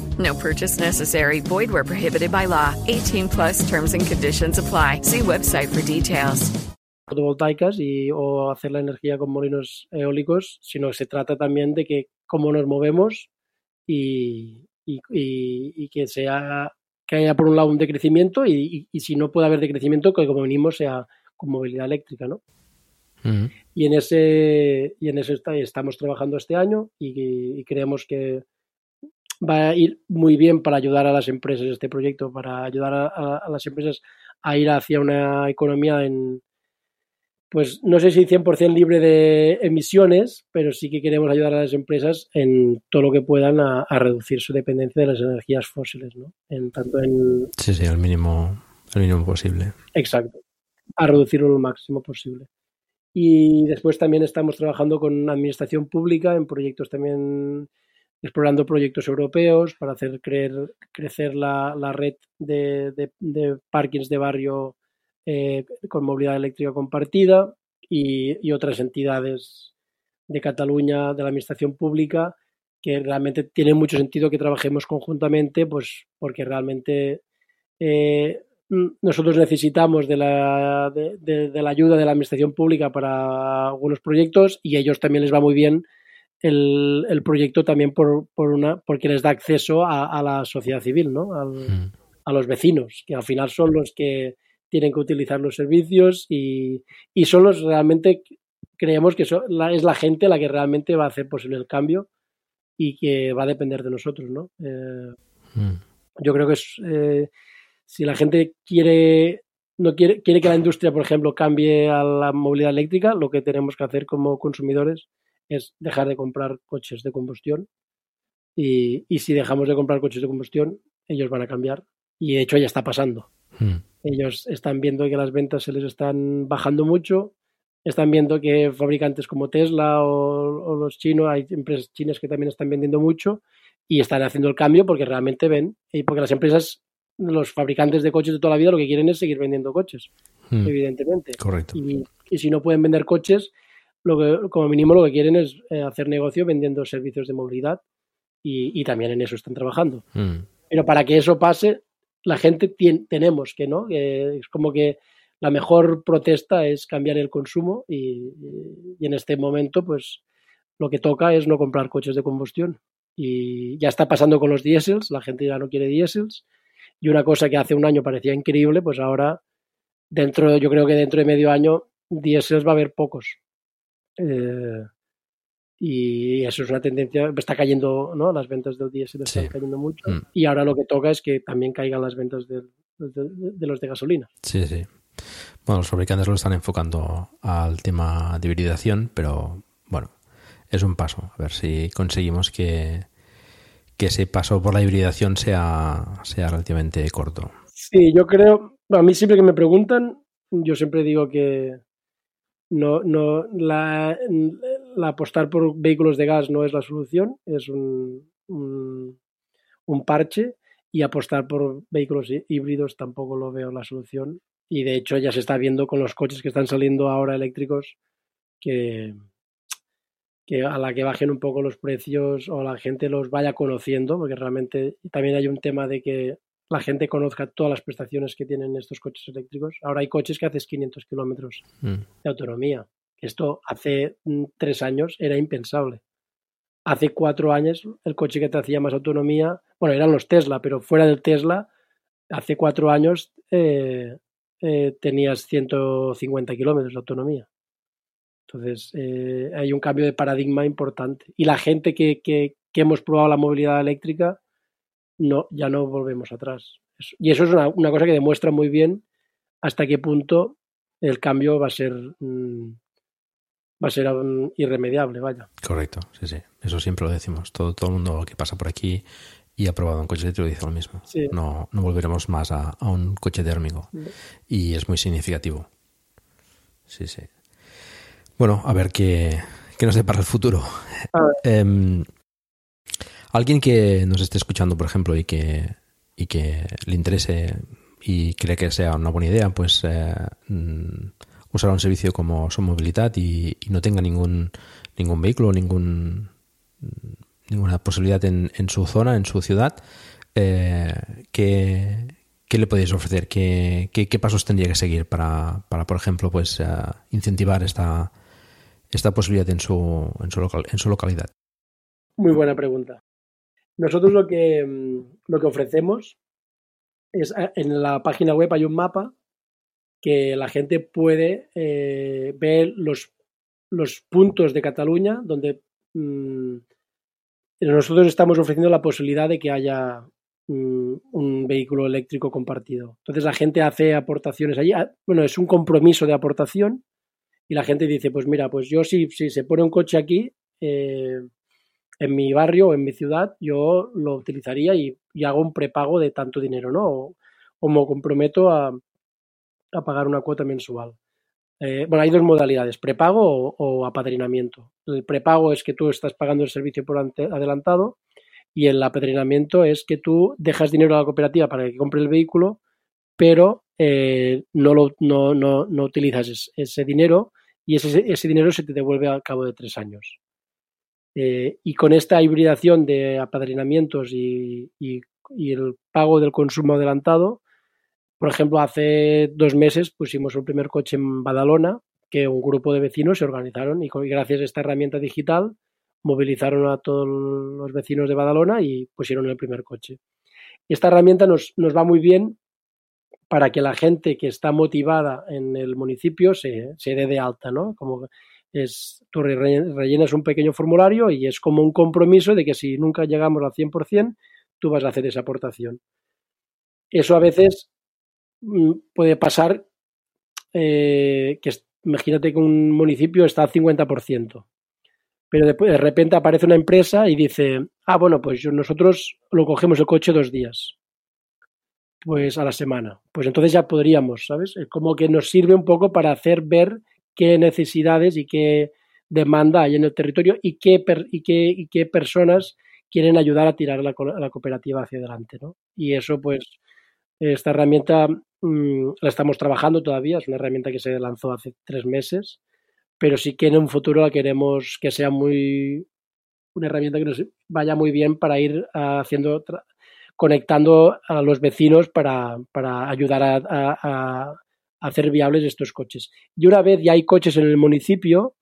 No purchase necessary. Void where prohibited by law. 18 plus terms and conditions apply. See website for details. fotovoltaicas y, o hacer la energía con molinos eólicos, sino que se trata también de que cómo nos movemos y, y- y- y que sea que haya por un lado un decrecimiento y, y- y si no puede haber decrecimiento que como venimos sea con movilidad eléctrica, ¿no? Y en ese y en eso está- estamos trabajando este año y, y creemos que va a ir muy bien para ayudar a las empresas este proyecto, para ayudar a, a- a las empresas a ir hacia una economía en, pues no sé si 100% libre de emisiones, pero sí que queremos ayudar a las empresas en todo lo que puedan a, a reducir su dependencia de las energías fósiles, ¿no? En tanto en Sí, sí, al mínimo, al mínimo posible. Exacto, a reducirlo lo máximo posible. Y después también estamos trabajando con administración pública en proyectos también, explorando proyectos europeos para hacer creer, crecer la, la red de, de, de, parkings de barrio eh, con movilidad eléctrica compartida y, otras entidades de Cataluña, de la administración pública, que realmente tiene mucho sentido que trabajemos conjuntamente, pues porque realmente eh, nosotros necesitamos de la, de, de, la ayuda de la administración pública para algunos proyectos y a ellos también les va muy bien el, el proyecto también por, por, una, porque les da acceso a, a la sociedad civil, ¿no? Al, mm. a los vecinos, que al final son los que tienen que utilizar los servicios y, y son los realmente, creemos que son, la, es la gente la que realmente va a hacer posible el cambio y que va a depender de nosotros, ¿no? Eh, mm. Yo creo que es... Eh, si la gente quiere no quiere, quiere que la industria, por ejemplo, cambie a la movilidad eléctrica, lo que tenemos que hacer como consumidores es dejar de comprar coches de combustión. Y, y si dejamos de comprar coches de combustión, ellos van a cambiar. Y de hecho ya está pasando. Hmm. Ellos están viendo que las ventas se les están bajando mucho. Están viendo que fabricantes como Tesla o, o los chinos, hay empresas chinas que también están vendiendo mucho y están haciendo el cambio porque realmente ven, y porque las empresas los fabricantes de coches de toda la vida lo que quieren es seguir vendiendo coches, mm. evidentemente. Correcto. Y, y, si no pueden vender coches, lo que, como mínimo lo que quieren es eh, hacer negocio vendiendo servicios de movilidad y, y también en eso están trabajando. Mm. Pero para que eso pase, la gente tiene, tenemos que, ¿no? Es como que la mejor protesta es cambiar el consumo y, y en este momento, pues lo que toca es no comprar coches de combustión. Y ya está pasando con los diésels, la gente ya no quiere diésels y una cosa que hace un año parecía increíble, pues ahora, dentro, yo creo que dentro de medio año, diésels va a haber pocos. Eh, y eso es una tendencia, está cayendo, ¿no? Las ventas del diésel están sí. cayendo mucho. Mm. Y ahora lo que toca es que también caigan las ventas de, de, de, los de gasolina. Sí, sí. Bueno, los fabricantes lo están enfocando al tema de hibridación, pero bueno, es un paso. A ver si conseguimos que, que ese paso por la hibridación sea, sea relativamente corto. Sí, yo creo, a mí siempre que me preguntan, yo siempre digo que no, no, la, apostar por vehículos de gas no es la solución, es un, un, un parche y apostar por vehículos híbridos tampoco lo veo la solución. Y de hecho ya se está viendo con los coches que están saliendo ahora eléctricos que, que a la que bajen un poco los precios o la gente los vaya conociendo, porque realmente también hay un tema de que la gente conozca todas las prestaciones que tienen estos coches eléctricos. Ahora hay coches que haces 500 kilómetros mm. de autonomía. Esto hace mm, tres años era impensable. Hace cuatro años el coche que te hacía más autonomía, bueno, eran los Tesla, pero fuera del Tesla, hace cuatro años eh, eh, tenías 150 kilómetros de autonomía. Entonces, eh, hay un cambio de paradigma importante. Y la gente que, que, que, hemos probado la movilidad eléctrica, no, ya no volvemos atrás. Y eso es una, una, cosa que demuestra muy bien hasta qué punto el cambio va a ser mmm, va a ser irremediable, vaya. Correcto, sí, sí. Eso siempre lo decimos. Todo, todo el mundo que pasa por aquí y ha probado un coche eléctrico dice lo mismo. Sí. No, no volveremos más a, a un coche térmico. Sí. Y es muy significativo. Sí, sí. Bueno, a ver qué, qué nos depara el futuro. Eh, alguien que nos esté escuchando, por ejemplo, y que, y que le interese y cree que sea una buena idea, pues eh, usar un servicio como Son Movilidad y, no tenga ningún, ningún vehículo, ningún, ninguna posibilidad en, en su zona, en su ciudad, eh, ¿qué, ¿qué, le podéis ofrecer? ¿Qué, qué, qué pasos tendría que seguir para, para por ejemplo, pues uh, incentivar esta, esta posibilidad en su, en su, local, en su localidad? Muy buena pregunta. Nosotros lo que, lo que ofrecemos es en la página web hay un mapa que la gente puede eh, ver los, los puntos de Cataluña donde mmm, nosotros estamos ofreciendo la posibilidad de que haya mmm, un vehículo eléctrico compartido. Entonces la gente hace aportaciones allí. Bueno, es un compromiso de aportación y la gente dice, pues mira, pues yo si, si se pone un coche aquí, eh, en mi barrio en mi ciudad, yo lo utilizaría y, hago un prepago de tanto dinero, ¿no? O, me comprometo a, pagar una cuota mensual. Eh, bueno, hay dos modalidades, prepago o, apadrinamiento. El prepago es que tú estás pagando el servicio por adelantado y el apadrinamiento es que tú dejas dinero a la cooperativa para que compre el vehículo, pero eh, no, lo, no, no, no, utilizas ese, ese dinero y ese, ese, dinero se te devuelve al cabo de tres años. Eh, y con esta hibridación de apadrinamientos y, el pago del consumo adelantado, por ejemplo, hace dos meses pusimos el primer coche en Badalona, que un grupo de vecinos se organizaron y, gracias a esta herramienta digital movilizaron a todos los vecinos de Badalona y pusieron el primer coche. Esta herramienta nos, nos va muy bien para que la gente que está motivada en el municipio se, se dé de alta, ¿no? Como es, tú rellenas un pequeño formulario y es como un compromiso de que si nunca llegamos al 100%, tú vas a hacer esa aportación. Eso a veces mm, puede pasar eh, que imagínate que un municipio está al 50%, pero de, repente aparece una empresa y dice, ah, bueno, pues nosotros lo cogemos el coche dos días, pues a la semana. Pues entonces ya podríamos, ¿sabes? Como que nos sirve un poco para hacer ver qué necesidades y qué demanda hay en el territorio y qué, y qué, y qué personas quieren ayudar a tirar la, cooperativa hacia adelante. ¿no? Y eso, pues, esta herramienta mmm, la estamos trabajando todavía, es una herramienta que se lanzó hace tres meses, pero sí que en un futuro la queremos que sea muy una herramienta que nos vaya muy bien para ir haciendo conectando a los vecinos para, para ayudar a, hacer viables estos coches. Y una vez ya hay coches en el municipio,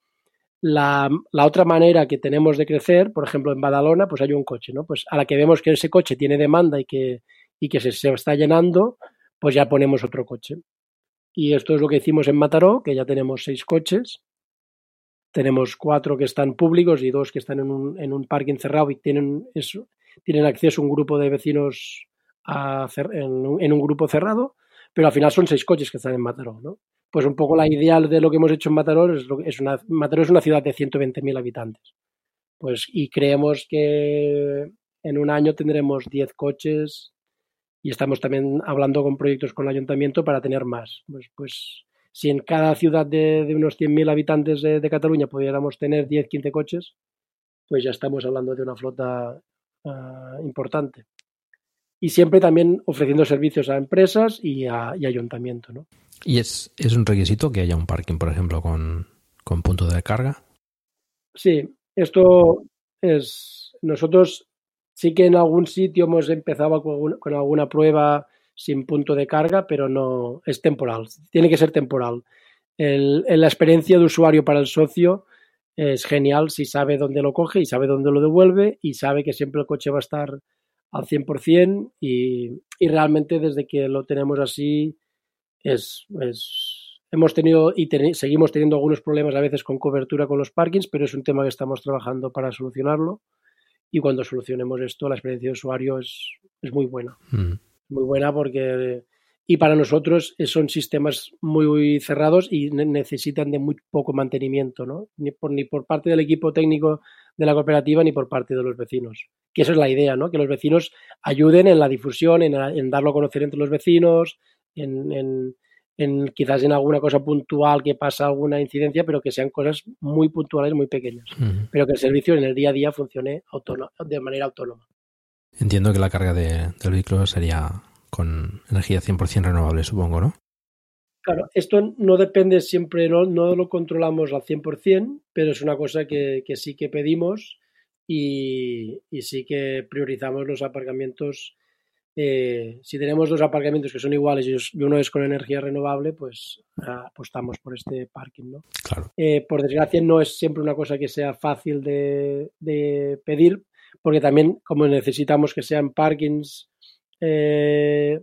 la, la, otra manera que tenemos de crecer, por ejemplo, en Badalona, pues hay un coche, ¿no? Pues a la que vemos que ese coche tiene demanda y que, y que se, se está llenando, pues ya ponemos otro coche. Y esto es lo que hicimos en Mataró, que ya tenemos seis coches. Tenemos cuatro que están públicos y dos que están en un, en un parque encerrado y tienen, eso, tienen acceso a un grupo de vecinos a, en, en un grupo cerrado pero al final son seis coches que están en Mataró, ¿no? Pues un poco la idea de lo que hemos hecho en Mataró es, una, Mataró es una ciudad de 120.000 habitantes. Pues, y creemos que en un año tendremos 10 coches y estamos también hablando con proyectos con el ayuntamiento para tener más. Pues, pues si en cada ciudad de, de unos 100.000 habitantes de, de, Cataluña pudiéramos tener 10, 15 coches, pues ya estamos hablando de una flota uh, importante y siempre también ofreciendo servicios a empresas y a, y ayuntamiento. ¿no? ¿Y es, es, un requisito que haya un parking, por ejemplo, con, con punto de carga? Sí, esto es. Nosotros sí que en algún sitio hemos empezado con, con alguna prueba sin punto de carga, pero no es temporal, tiene que ser temporal. El, el, la experiencia de usuario para el socio es genial si sabe dónde lo coge y sabe dónde lo devuelve y sabe que siempre el coche va a estar al 100% y, y realmente desde que lo tenemos así es, es hemos tenido y ten, seguimos teniendo algunos problemas a veces con cobertura con los parkings, pero es un tema que estamos trabajando para solucionarlo y cuando solucionemos esto la experiencia de usuario es, es muy buena. Mm. Muy buena porque y para nosotros son sistemas muy cerrados y necesitan de muy poco mantenimiento, ¿no? Ni por, ni por parte del equipo técnico de la cooperativa ni por parte de los vecinos. Que esa es la idea, ¿no? Que los vecinos ayuden en la difusión, en, en darlo a conocer entre los vecinos, en, en, en, quizás en alguna cosa puntual que pasa alguna incidencia, pero que sean cosas muy puntuales, muy pequeñas. Uh -huh. Pero que el servicio en el día a día funcione de manera autónoma. Entiendo que la carga de, del vehículo sería con energía 100% renovable, supongo, ¿no? Claro, esto no depende siempre, no, no lo controlamos al 100%, pero es una cosa que, que sí que pedimos y, y, sí que priorizamos los aparcamientos. Eh, si tenemos dos aparcamientos que son iguales y uno es con energía renovable, pues apostamos por este parking. ¿no? Claro. Eh, por desgracia, no es siempre una cosa que sea fácil de, de pedir, porque también, como necesitamos que sean parkings eh,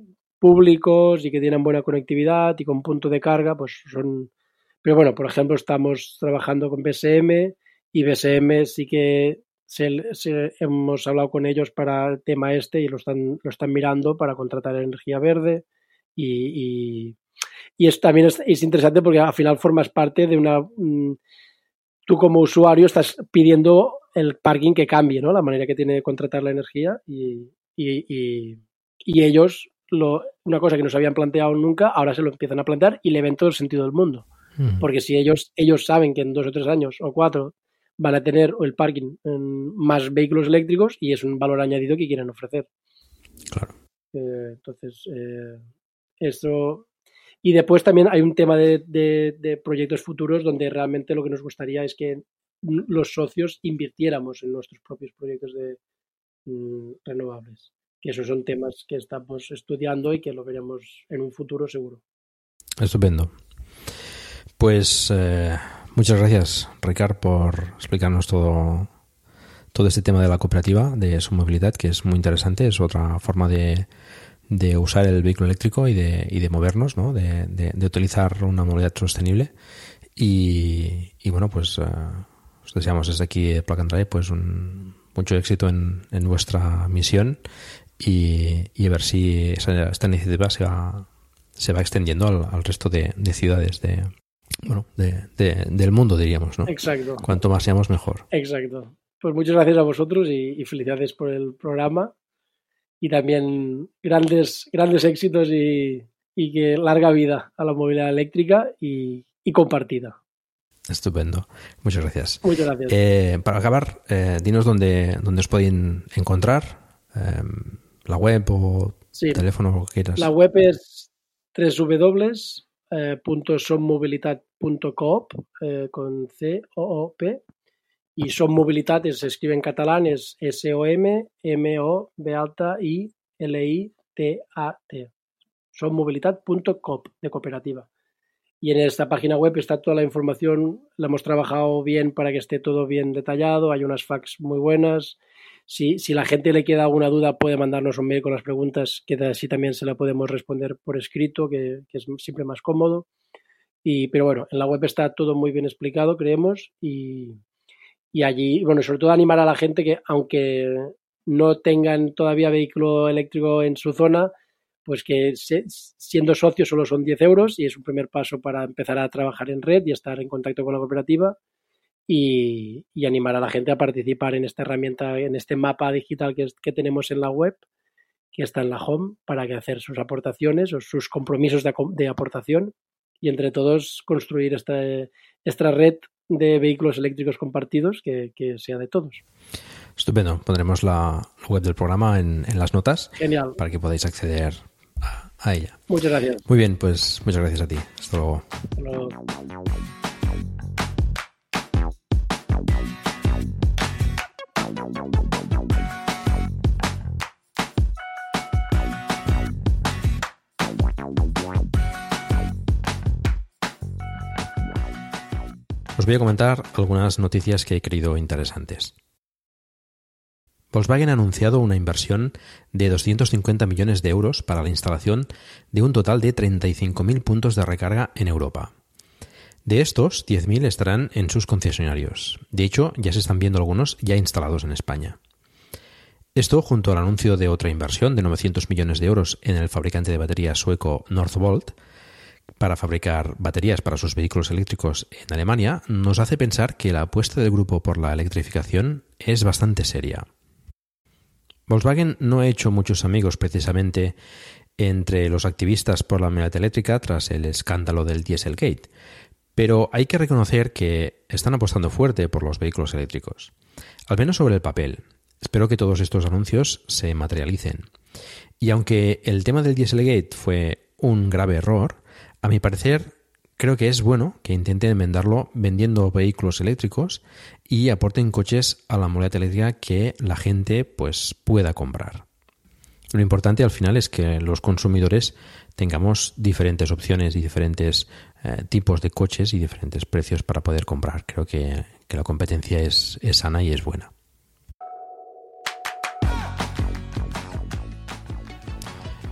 públicos y que tienen buena conectividad y con punto de carga, pues son... Pero bueno, por ejemplo, estamos trabajando con BSM y BSM sí que se, hemos hablado con ellos para el tema este y lo están, lo están mirando para contratar energía verde y, y, es, también es, es, interesante porque al final formas parte de una... Mm, tú como usuario estás pidiendo el parking que cambie, ¿no? La manera que tiene de contratar la energía y, y ellos, lo, una cosa que no se habían planteado nunca, ahora se lo empiezan a plantear y le ven todo el sentido del mundo. Porque si ellos, ellos saben que en dos o tres años o cuatro van a tener el parking más vehículos eléctricos y es un valor añadido que quieren ofrecer. Claro. Eh, entonces, eh, esto. Y después también hay un tema de, de, de, proyectos futuros donde realmente lo que nos gustaría es que los socios invirtiéramos en nuestros propios proyectos de mm, renovables. Que esos son temas que estamos estudiando y que lo veremos en un futuro seguro. Estupendo. Pues eh, muchas gracias, Ricard, por explicarnos todo, todo este tema de la cooperativa, de su movilidad, que es muy interesante. Es otra forma de, de usar el vehículo eléctrico y de, y de movernos, ¿no? de, de, de utilizar una movilidad sostenible. Y, y bueno, pues uh, os deseamos desde aquí and Drive pues un, mucho éxito en, en vuestra misión y, y, a ver si esa, esta iniciativa se va, se va extendiendo al, al resto de, de, ciudades de, bueno, de, de, del mundo, diríamos, ¿no? Exacto. Cuanto más seamos, mejor. Exacto. Pues muchas gracias a vosotros y, y felicidades por el programa y también grandes, grandes éxitos y, y, que larga vida a la movilidad eléctrica y, y compartida. Estupendo. Muchas gracias. Muchas gracias. Eh, para acabar, eh, dinos dónde, dónde os pueden encontrar, eh, la web o sí. teléfono, lo que quieras. La web es www.sonmobilitat.coop eh, con C-O-O-P y Son Mobilitat se escribe en catalán, es S-O-M-M-O-B alta I-L-I-T-A-T. Sonmobilitat.coop de cooperativa. Y en esta página web está toda la información, la hemos trabajado bien para que esté todo bien detallado, hay unas fax muy buenas. Si, la gente le queda alguna duda puede mandarnos un mail con las preguntas, que así también se la podemos responder por escrito, que, es siempre más cómodo. Y, pero bueno, en la web está todo muy bien explicado, creemos, y, y allí, bueno, sobre todo animar a la gente que aunque no tengan todavía vehículo eléctrico en su zona, pues que se, siendo socios solo son 10 euros y es un primer paso para empezar a trabajar en red y estar en contacto con la cooperativa y, y animar a la gente a participar en esta herramienta, en este mapa digital que, que, tenemos en la web, que está en la home, para que hacer sus aportaciones o sus compromisos de, de aportación y entre todos construir esta, esta red de vehículos eléctricos compartidos que, que sea de todos. Estupendo. Pondremos la web del programa en, en las notas Genial. para que podáis acceder a, a, ella. Muchas gracias. Muy bien, pues muchas gracias a ti. Hasta luego. Hasta luego. Os voy a comentar algunas noticias que he creído interesantes. Volkswagen ha anunciado una inversión de 250 millones de euros para la instalación de un total de 35.000 puntos de recarga en Europa. De estos, 10.000 estarán en sus concesionarios. De hecho, ya se están viendo algunos ya instalados en España. Esto, junto al anuncio de otra inversión de 900 millones de euros en el fabricante de baterías sueco Northvolt, para fabricar baterías para sus vehículos eléctricos en Alemania, nos hace pensar que la apuesta del grupo por la electrificación es bastante seria. Volkswagen no ha hecho muchos amigos precisamente entre los activistas por la movilidad eléctrica tras el escándalo del Dieselgate, pero hay que reconocer que están apostando fuerte por los vehículos eléctricos, al menos sobre el papel. Espero que todos estos anuncios se materialicen. Y aunque el tema del Dieselgate fue un grave error, a mi parecer, creo que es bueno que intenten enmendarlo vendiendo vehículos eléctricos y aporten coches a la movilidad eléctrica que la gente pues pueda comprar. Lo importante al final es que los consumidores tengamos diferentes opciones y diferentes eh, tipos de coches y diferentes precios para poder comprar. Creo que, que la competencia es, es sana y es buena.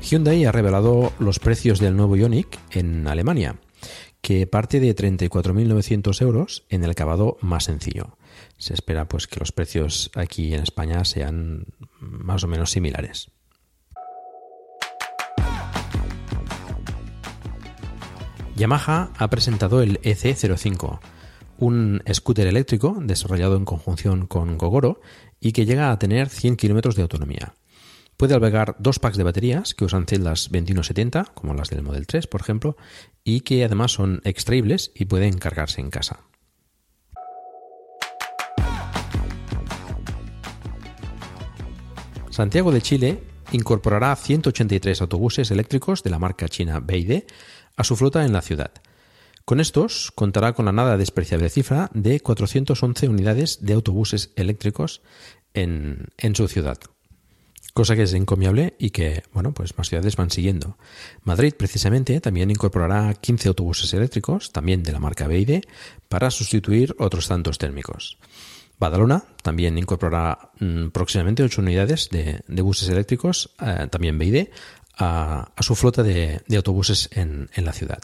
Hyundai ha revelado los precios del nuevo Ioniq en Alemania, que parte de 34.900 euros en el acabado más sencillo. Se espera pues que los precios aquí en España sean más o menos similares. Yamaha ha presentado el EC05, un scooter eléctrico desarrollado en conjunción con Gogoro y que llega a tener 100 kilómetros de autonomía. Puede albergar dos packs de baterías que usan celdas 2170, como las del Model 3, por ejemplo, y que además son extraíbles y pueden cargarse en casa. Santiago de Chile incorporará 183 autobuses eléctricos de la marca china BYD a su flota en la ciudad. Con estos contará con la nada despreciable cifra de 411 unidades de autobuses eléctricos en, en su ciudad, cosa que es encomiable y que, bueno, pues más ciudades van siguiendo. Madrid, precisamente, también incorporará 15 autobuses eléctricos, también de la marca BYD, para sustituir otros tantos térmicos. Badalona también incorporará mm, próximamente 8 unidades de, buses eléctricos, eh, también BID, a, su flota de, autobuses en, la ciudad.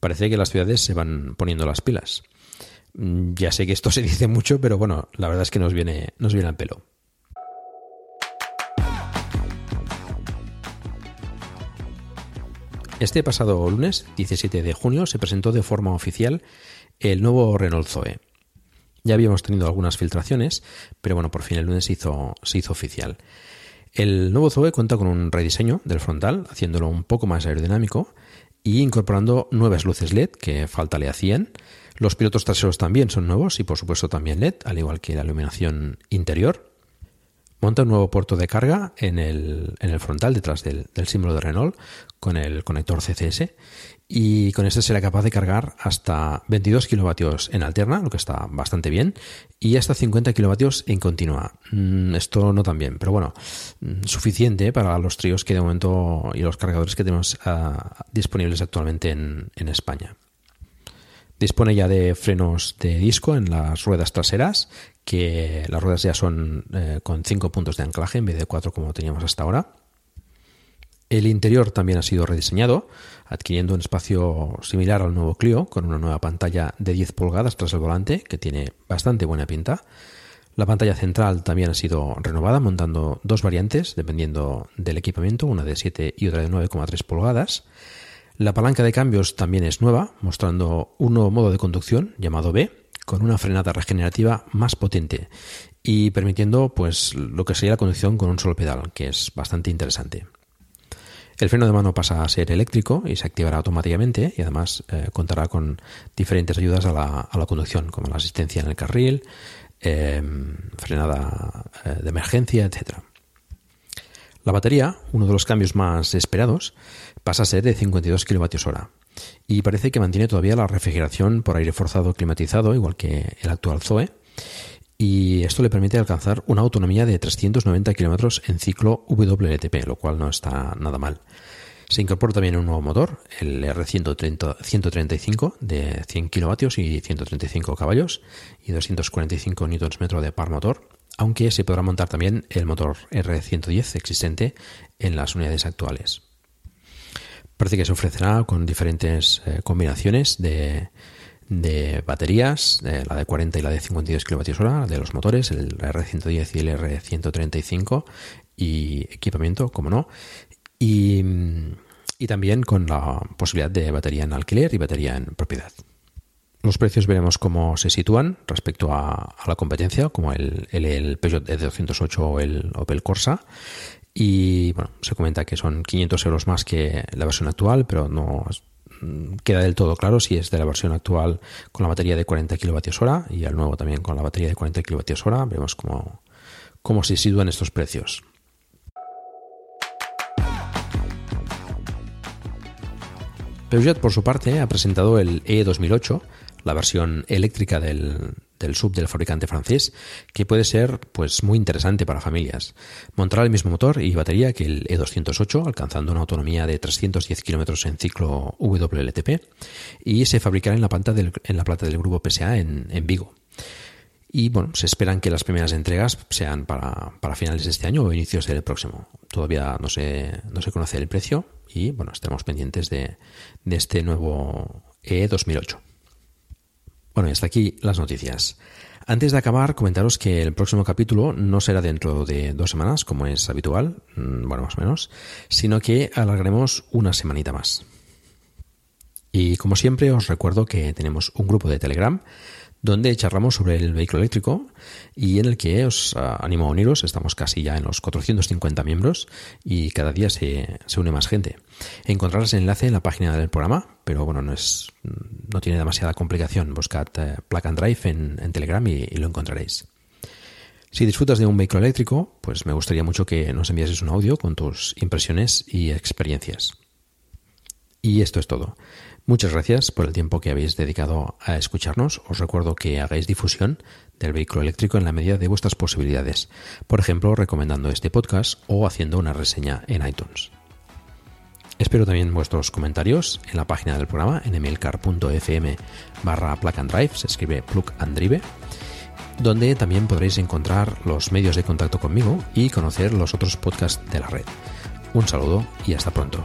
Parece que las ciudades se van poniendo las pilas. Mm, ya sé que esto se dice mucho, pero bueno, la verdad es que nos viene, nos viene al pelo. Este pasado lunes, 17 de junio, se presentó de forma oficial el nuevo Renault Zoe. Ya habíamos tenido algunas filtraciones, pero bueno, por fin el lunes se hizo, se hizo oficial. El nuevo Zoe cuenta con un rediseño del frontal, haciéndolo un poco más aerodinámico y incorporando nuevas luces LED que falta le hacían. Los pilotos traseros también son nuevos y por supuesto también LED, al igual que la iluminación interior. Monta un nuevo puerto de carga en el, en el frontal, detrás del, del, símbolo de Renault, con el conector CCS. Y con este será capaz de cargar hasta 22 kilovatios en alterna, lo que está bastante bien, y hasta 50 kilovatios en continua. Mm, esto no tan bien, pero bueno, mm, suficiente para los tríos que de momento y los cargadores que tenemos ah, disponibles actualmente en, en España. Dispone ya de frenos de disco en las ruedas traseras, que las ruedas ya son eh, con 5 puntos de anclaje en vez de 4 como teníamos hasta ahora. El interior también ha sido rediseñado, adquiriendo un espacio similar al nuevo Clio, con una nueva pantalla de 10 pulgadas tras el volante, que tiene bastante buena pinta. La pantalla central también ha sido renovada, montando dos variantes, dependiendo del equipamiento, una de 7 y otra de 9,3 pulgadas. La palanca de cambios también es nueva, mostrando un nuevo modo de conducción llamado B, con una frenada regenerativa más potente y permitiendo pues lo que sería la conducción con un solo pedal, que es bastante interesante. El freno de mano pasa a ser eléctrico y se activará automáticamente y además eh, contará con diferentes ayudas a la, conducción, como la asistencia en el carril, em, frenada eh, de emergencia, etc. La batería, uno de los cambios más esperados, pasa a ser de 52 kWh y parece que mantiene todavía la refrigeración por aire forzado climatizado, igual que el actual Zoe. Y esto le permite alcanzar una autonomía de 390 km en ciclo WLTP, lo cual no está nada mal. Se incorpora también un nuevo motor, el R135 de 100 kilovatios y 135 caballos y 245 Nm de par motor, aunque se podrá montar también el motor R110 existente en las unidades actuales. Parece que se ofrecerá con diferentes eh, combinaciones de, baterías, la de 40 y la de 52 kWh, de los motores, el R110 y el R135, y equipamiento, como no, y, también con la posibilidad de batería en alquiler y batería en propiedad. Los precios veremos cómo se sitúan respecto a, la competencia, como el, el, el Peugeot E208 o el Opel Corsa, y bueno, se comenta que son 500 euros más que la versión actual, pero no mm, queda del todo claro si es de la versión actual con la batería de 40 kWh y el nuevo también con la batería de 40 kWh. Vemos cómo, cómo se sitúan estos precios. Peugeot, por su parte, ha presentado el E2008, la versión eléctrica del, del sub del fabricante francés, que puede ser pues muy interesante para familias. Montará el mismo motor y batería que el E208, alcanzando una autonomía de 310 km en ciclo WLTP, y se fabricará en la planta del, en la planta del grupo PSA en, Vigo. Y bueno, se esperan que las primeras entregas sean para, finales de este año o inicios del próximo. Todavía no se, no se conoce el precio y bueno, estaremos pendientes de, de este nuevo E2008. Bueno, y hasta aquí las noticias. Antes de acabar, comentaros que el próximo capítulo no será dentro de dos semanas, como es habitual, mm, bueno, más o menos, sino que alargaremos una semanita más. Y como siempre os recuerdo que tenemos un grupo de Telegram donde charlamos sobre el vehículo eléctrico y en el que os ah, animo a uniros. Estamos casi ya en los 450 miembros y cada día se, une más gente. Encontrarás el enlace en la página del programa, pero bueno, no, es, no tiene demasiada complicación. Buscad eh, Plug and Drive en, Telegram y, lo encontraréis. Si disfrutas de un vehículo eléctrico, pues me gustaría mucho que nos enviases un audio con tus impresiones y experiencias. Y esto es todo. Muchas gracias por el tiempo que habéis dedicado a escucharnos. Os recuerdo que hagáis difusión del vehículo eléctrico en la medida de vuestras posibilidades, por ejemplo, recomendando este podcast o haciendo una reseña en iTunes. Espero también vuestros comentarios en la página del programa en emilcar.fm barra plug and drive, se escribe plug and drive, donde también podréis encontrar los medios de contacto conmigo y conocer los otros podcasts de la red. Un saludo y hasta pronto.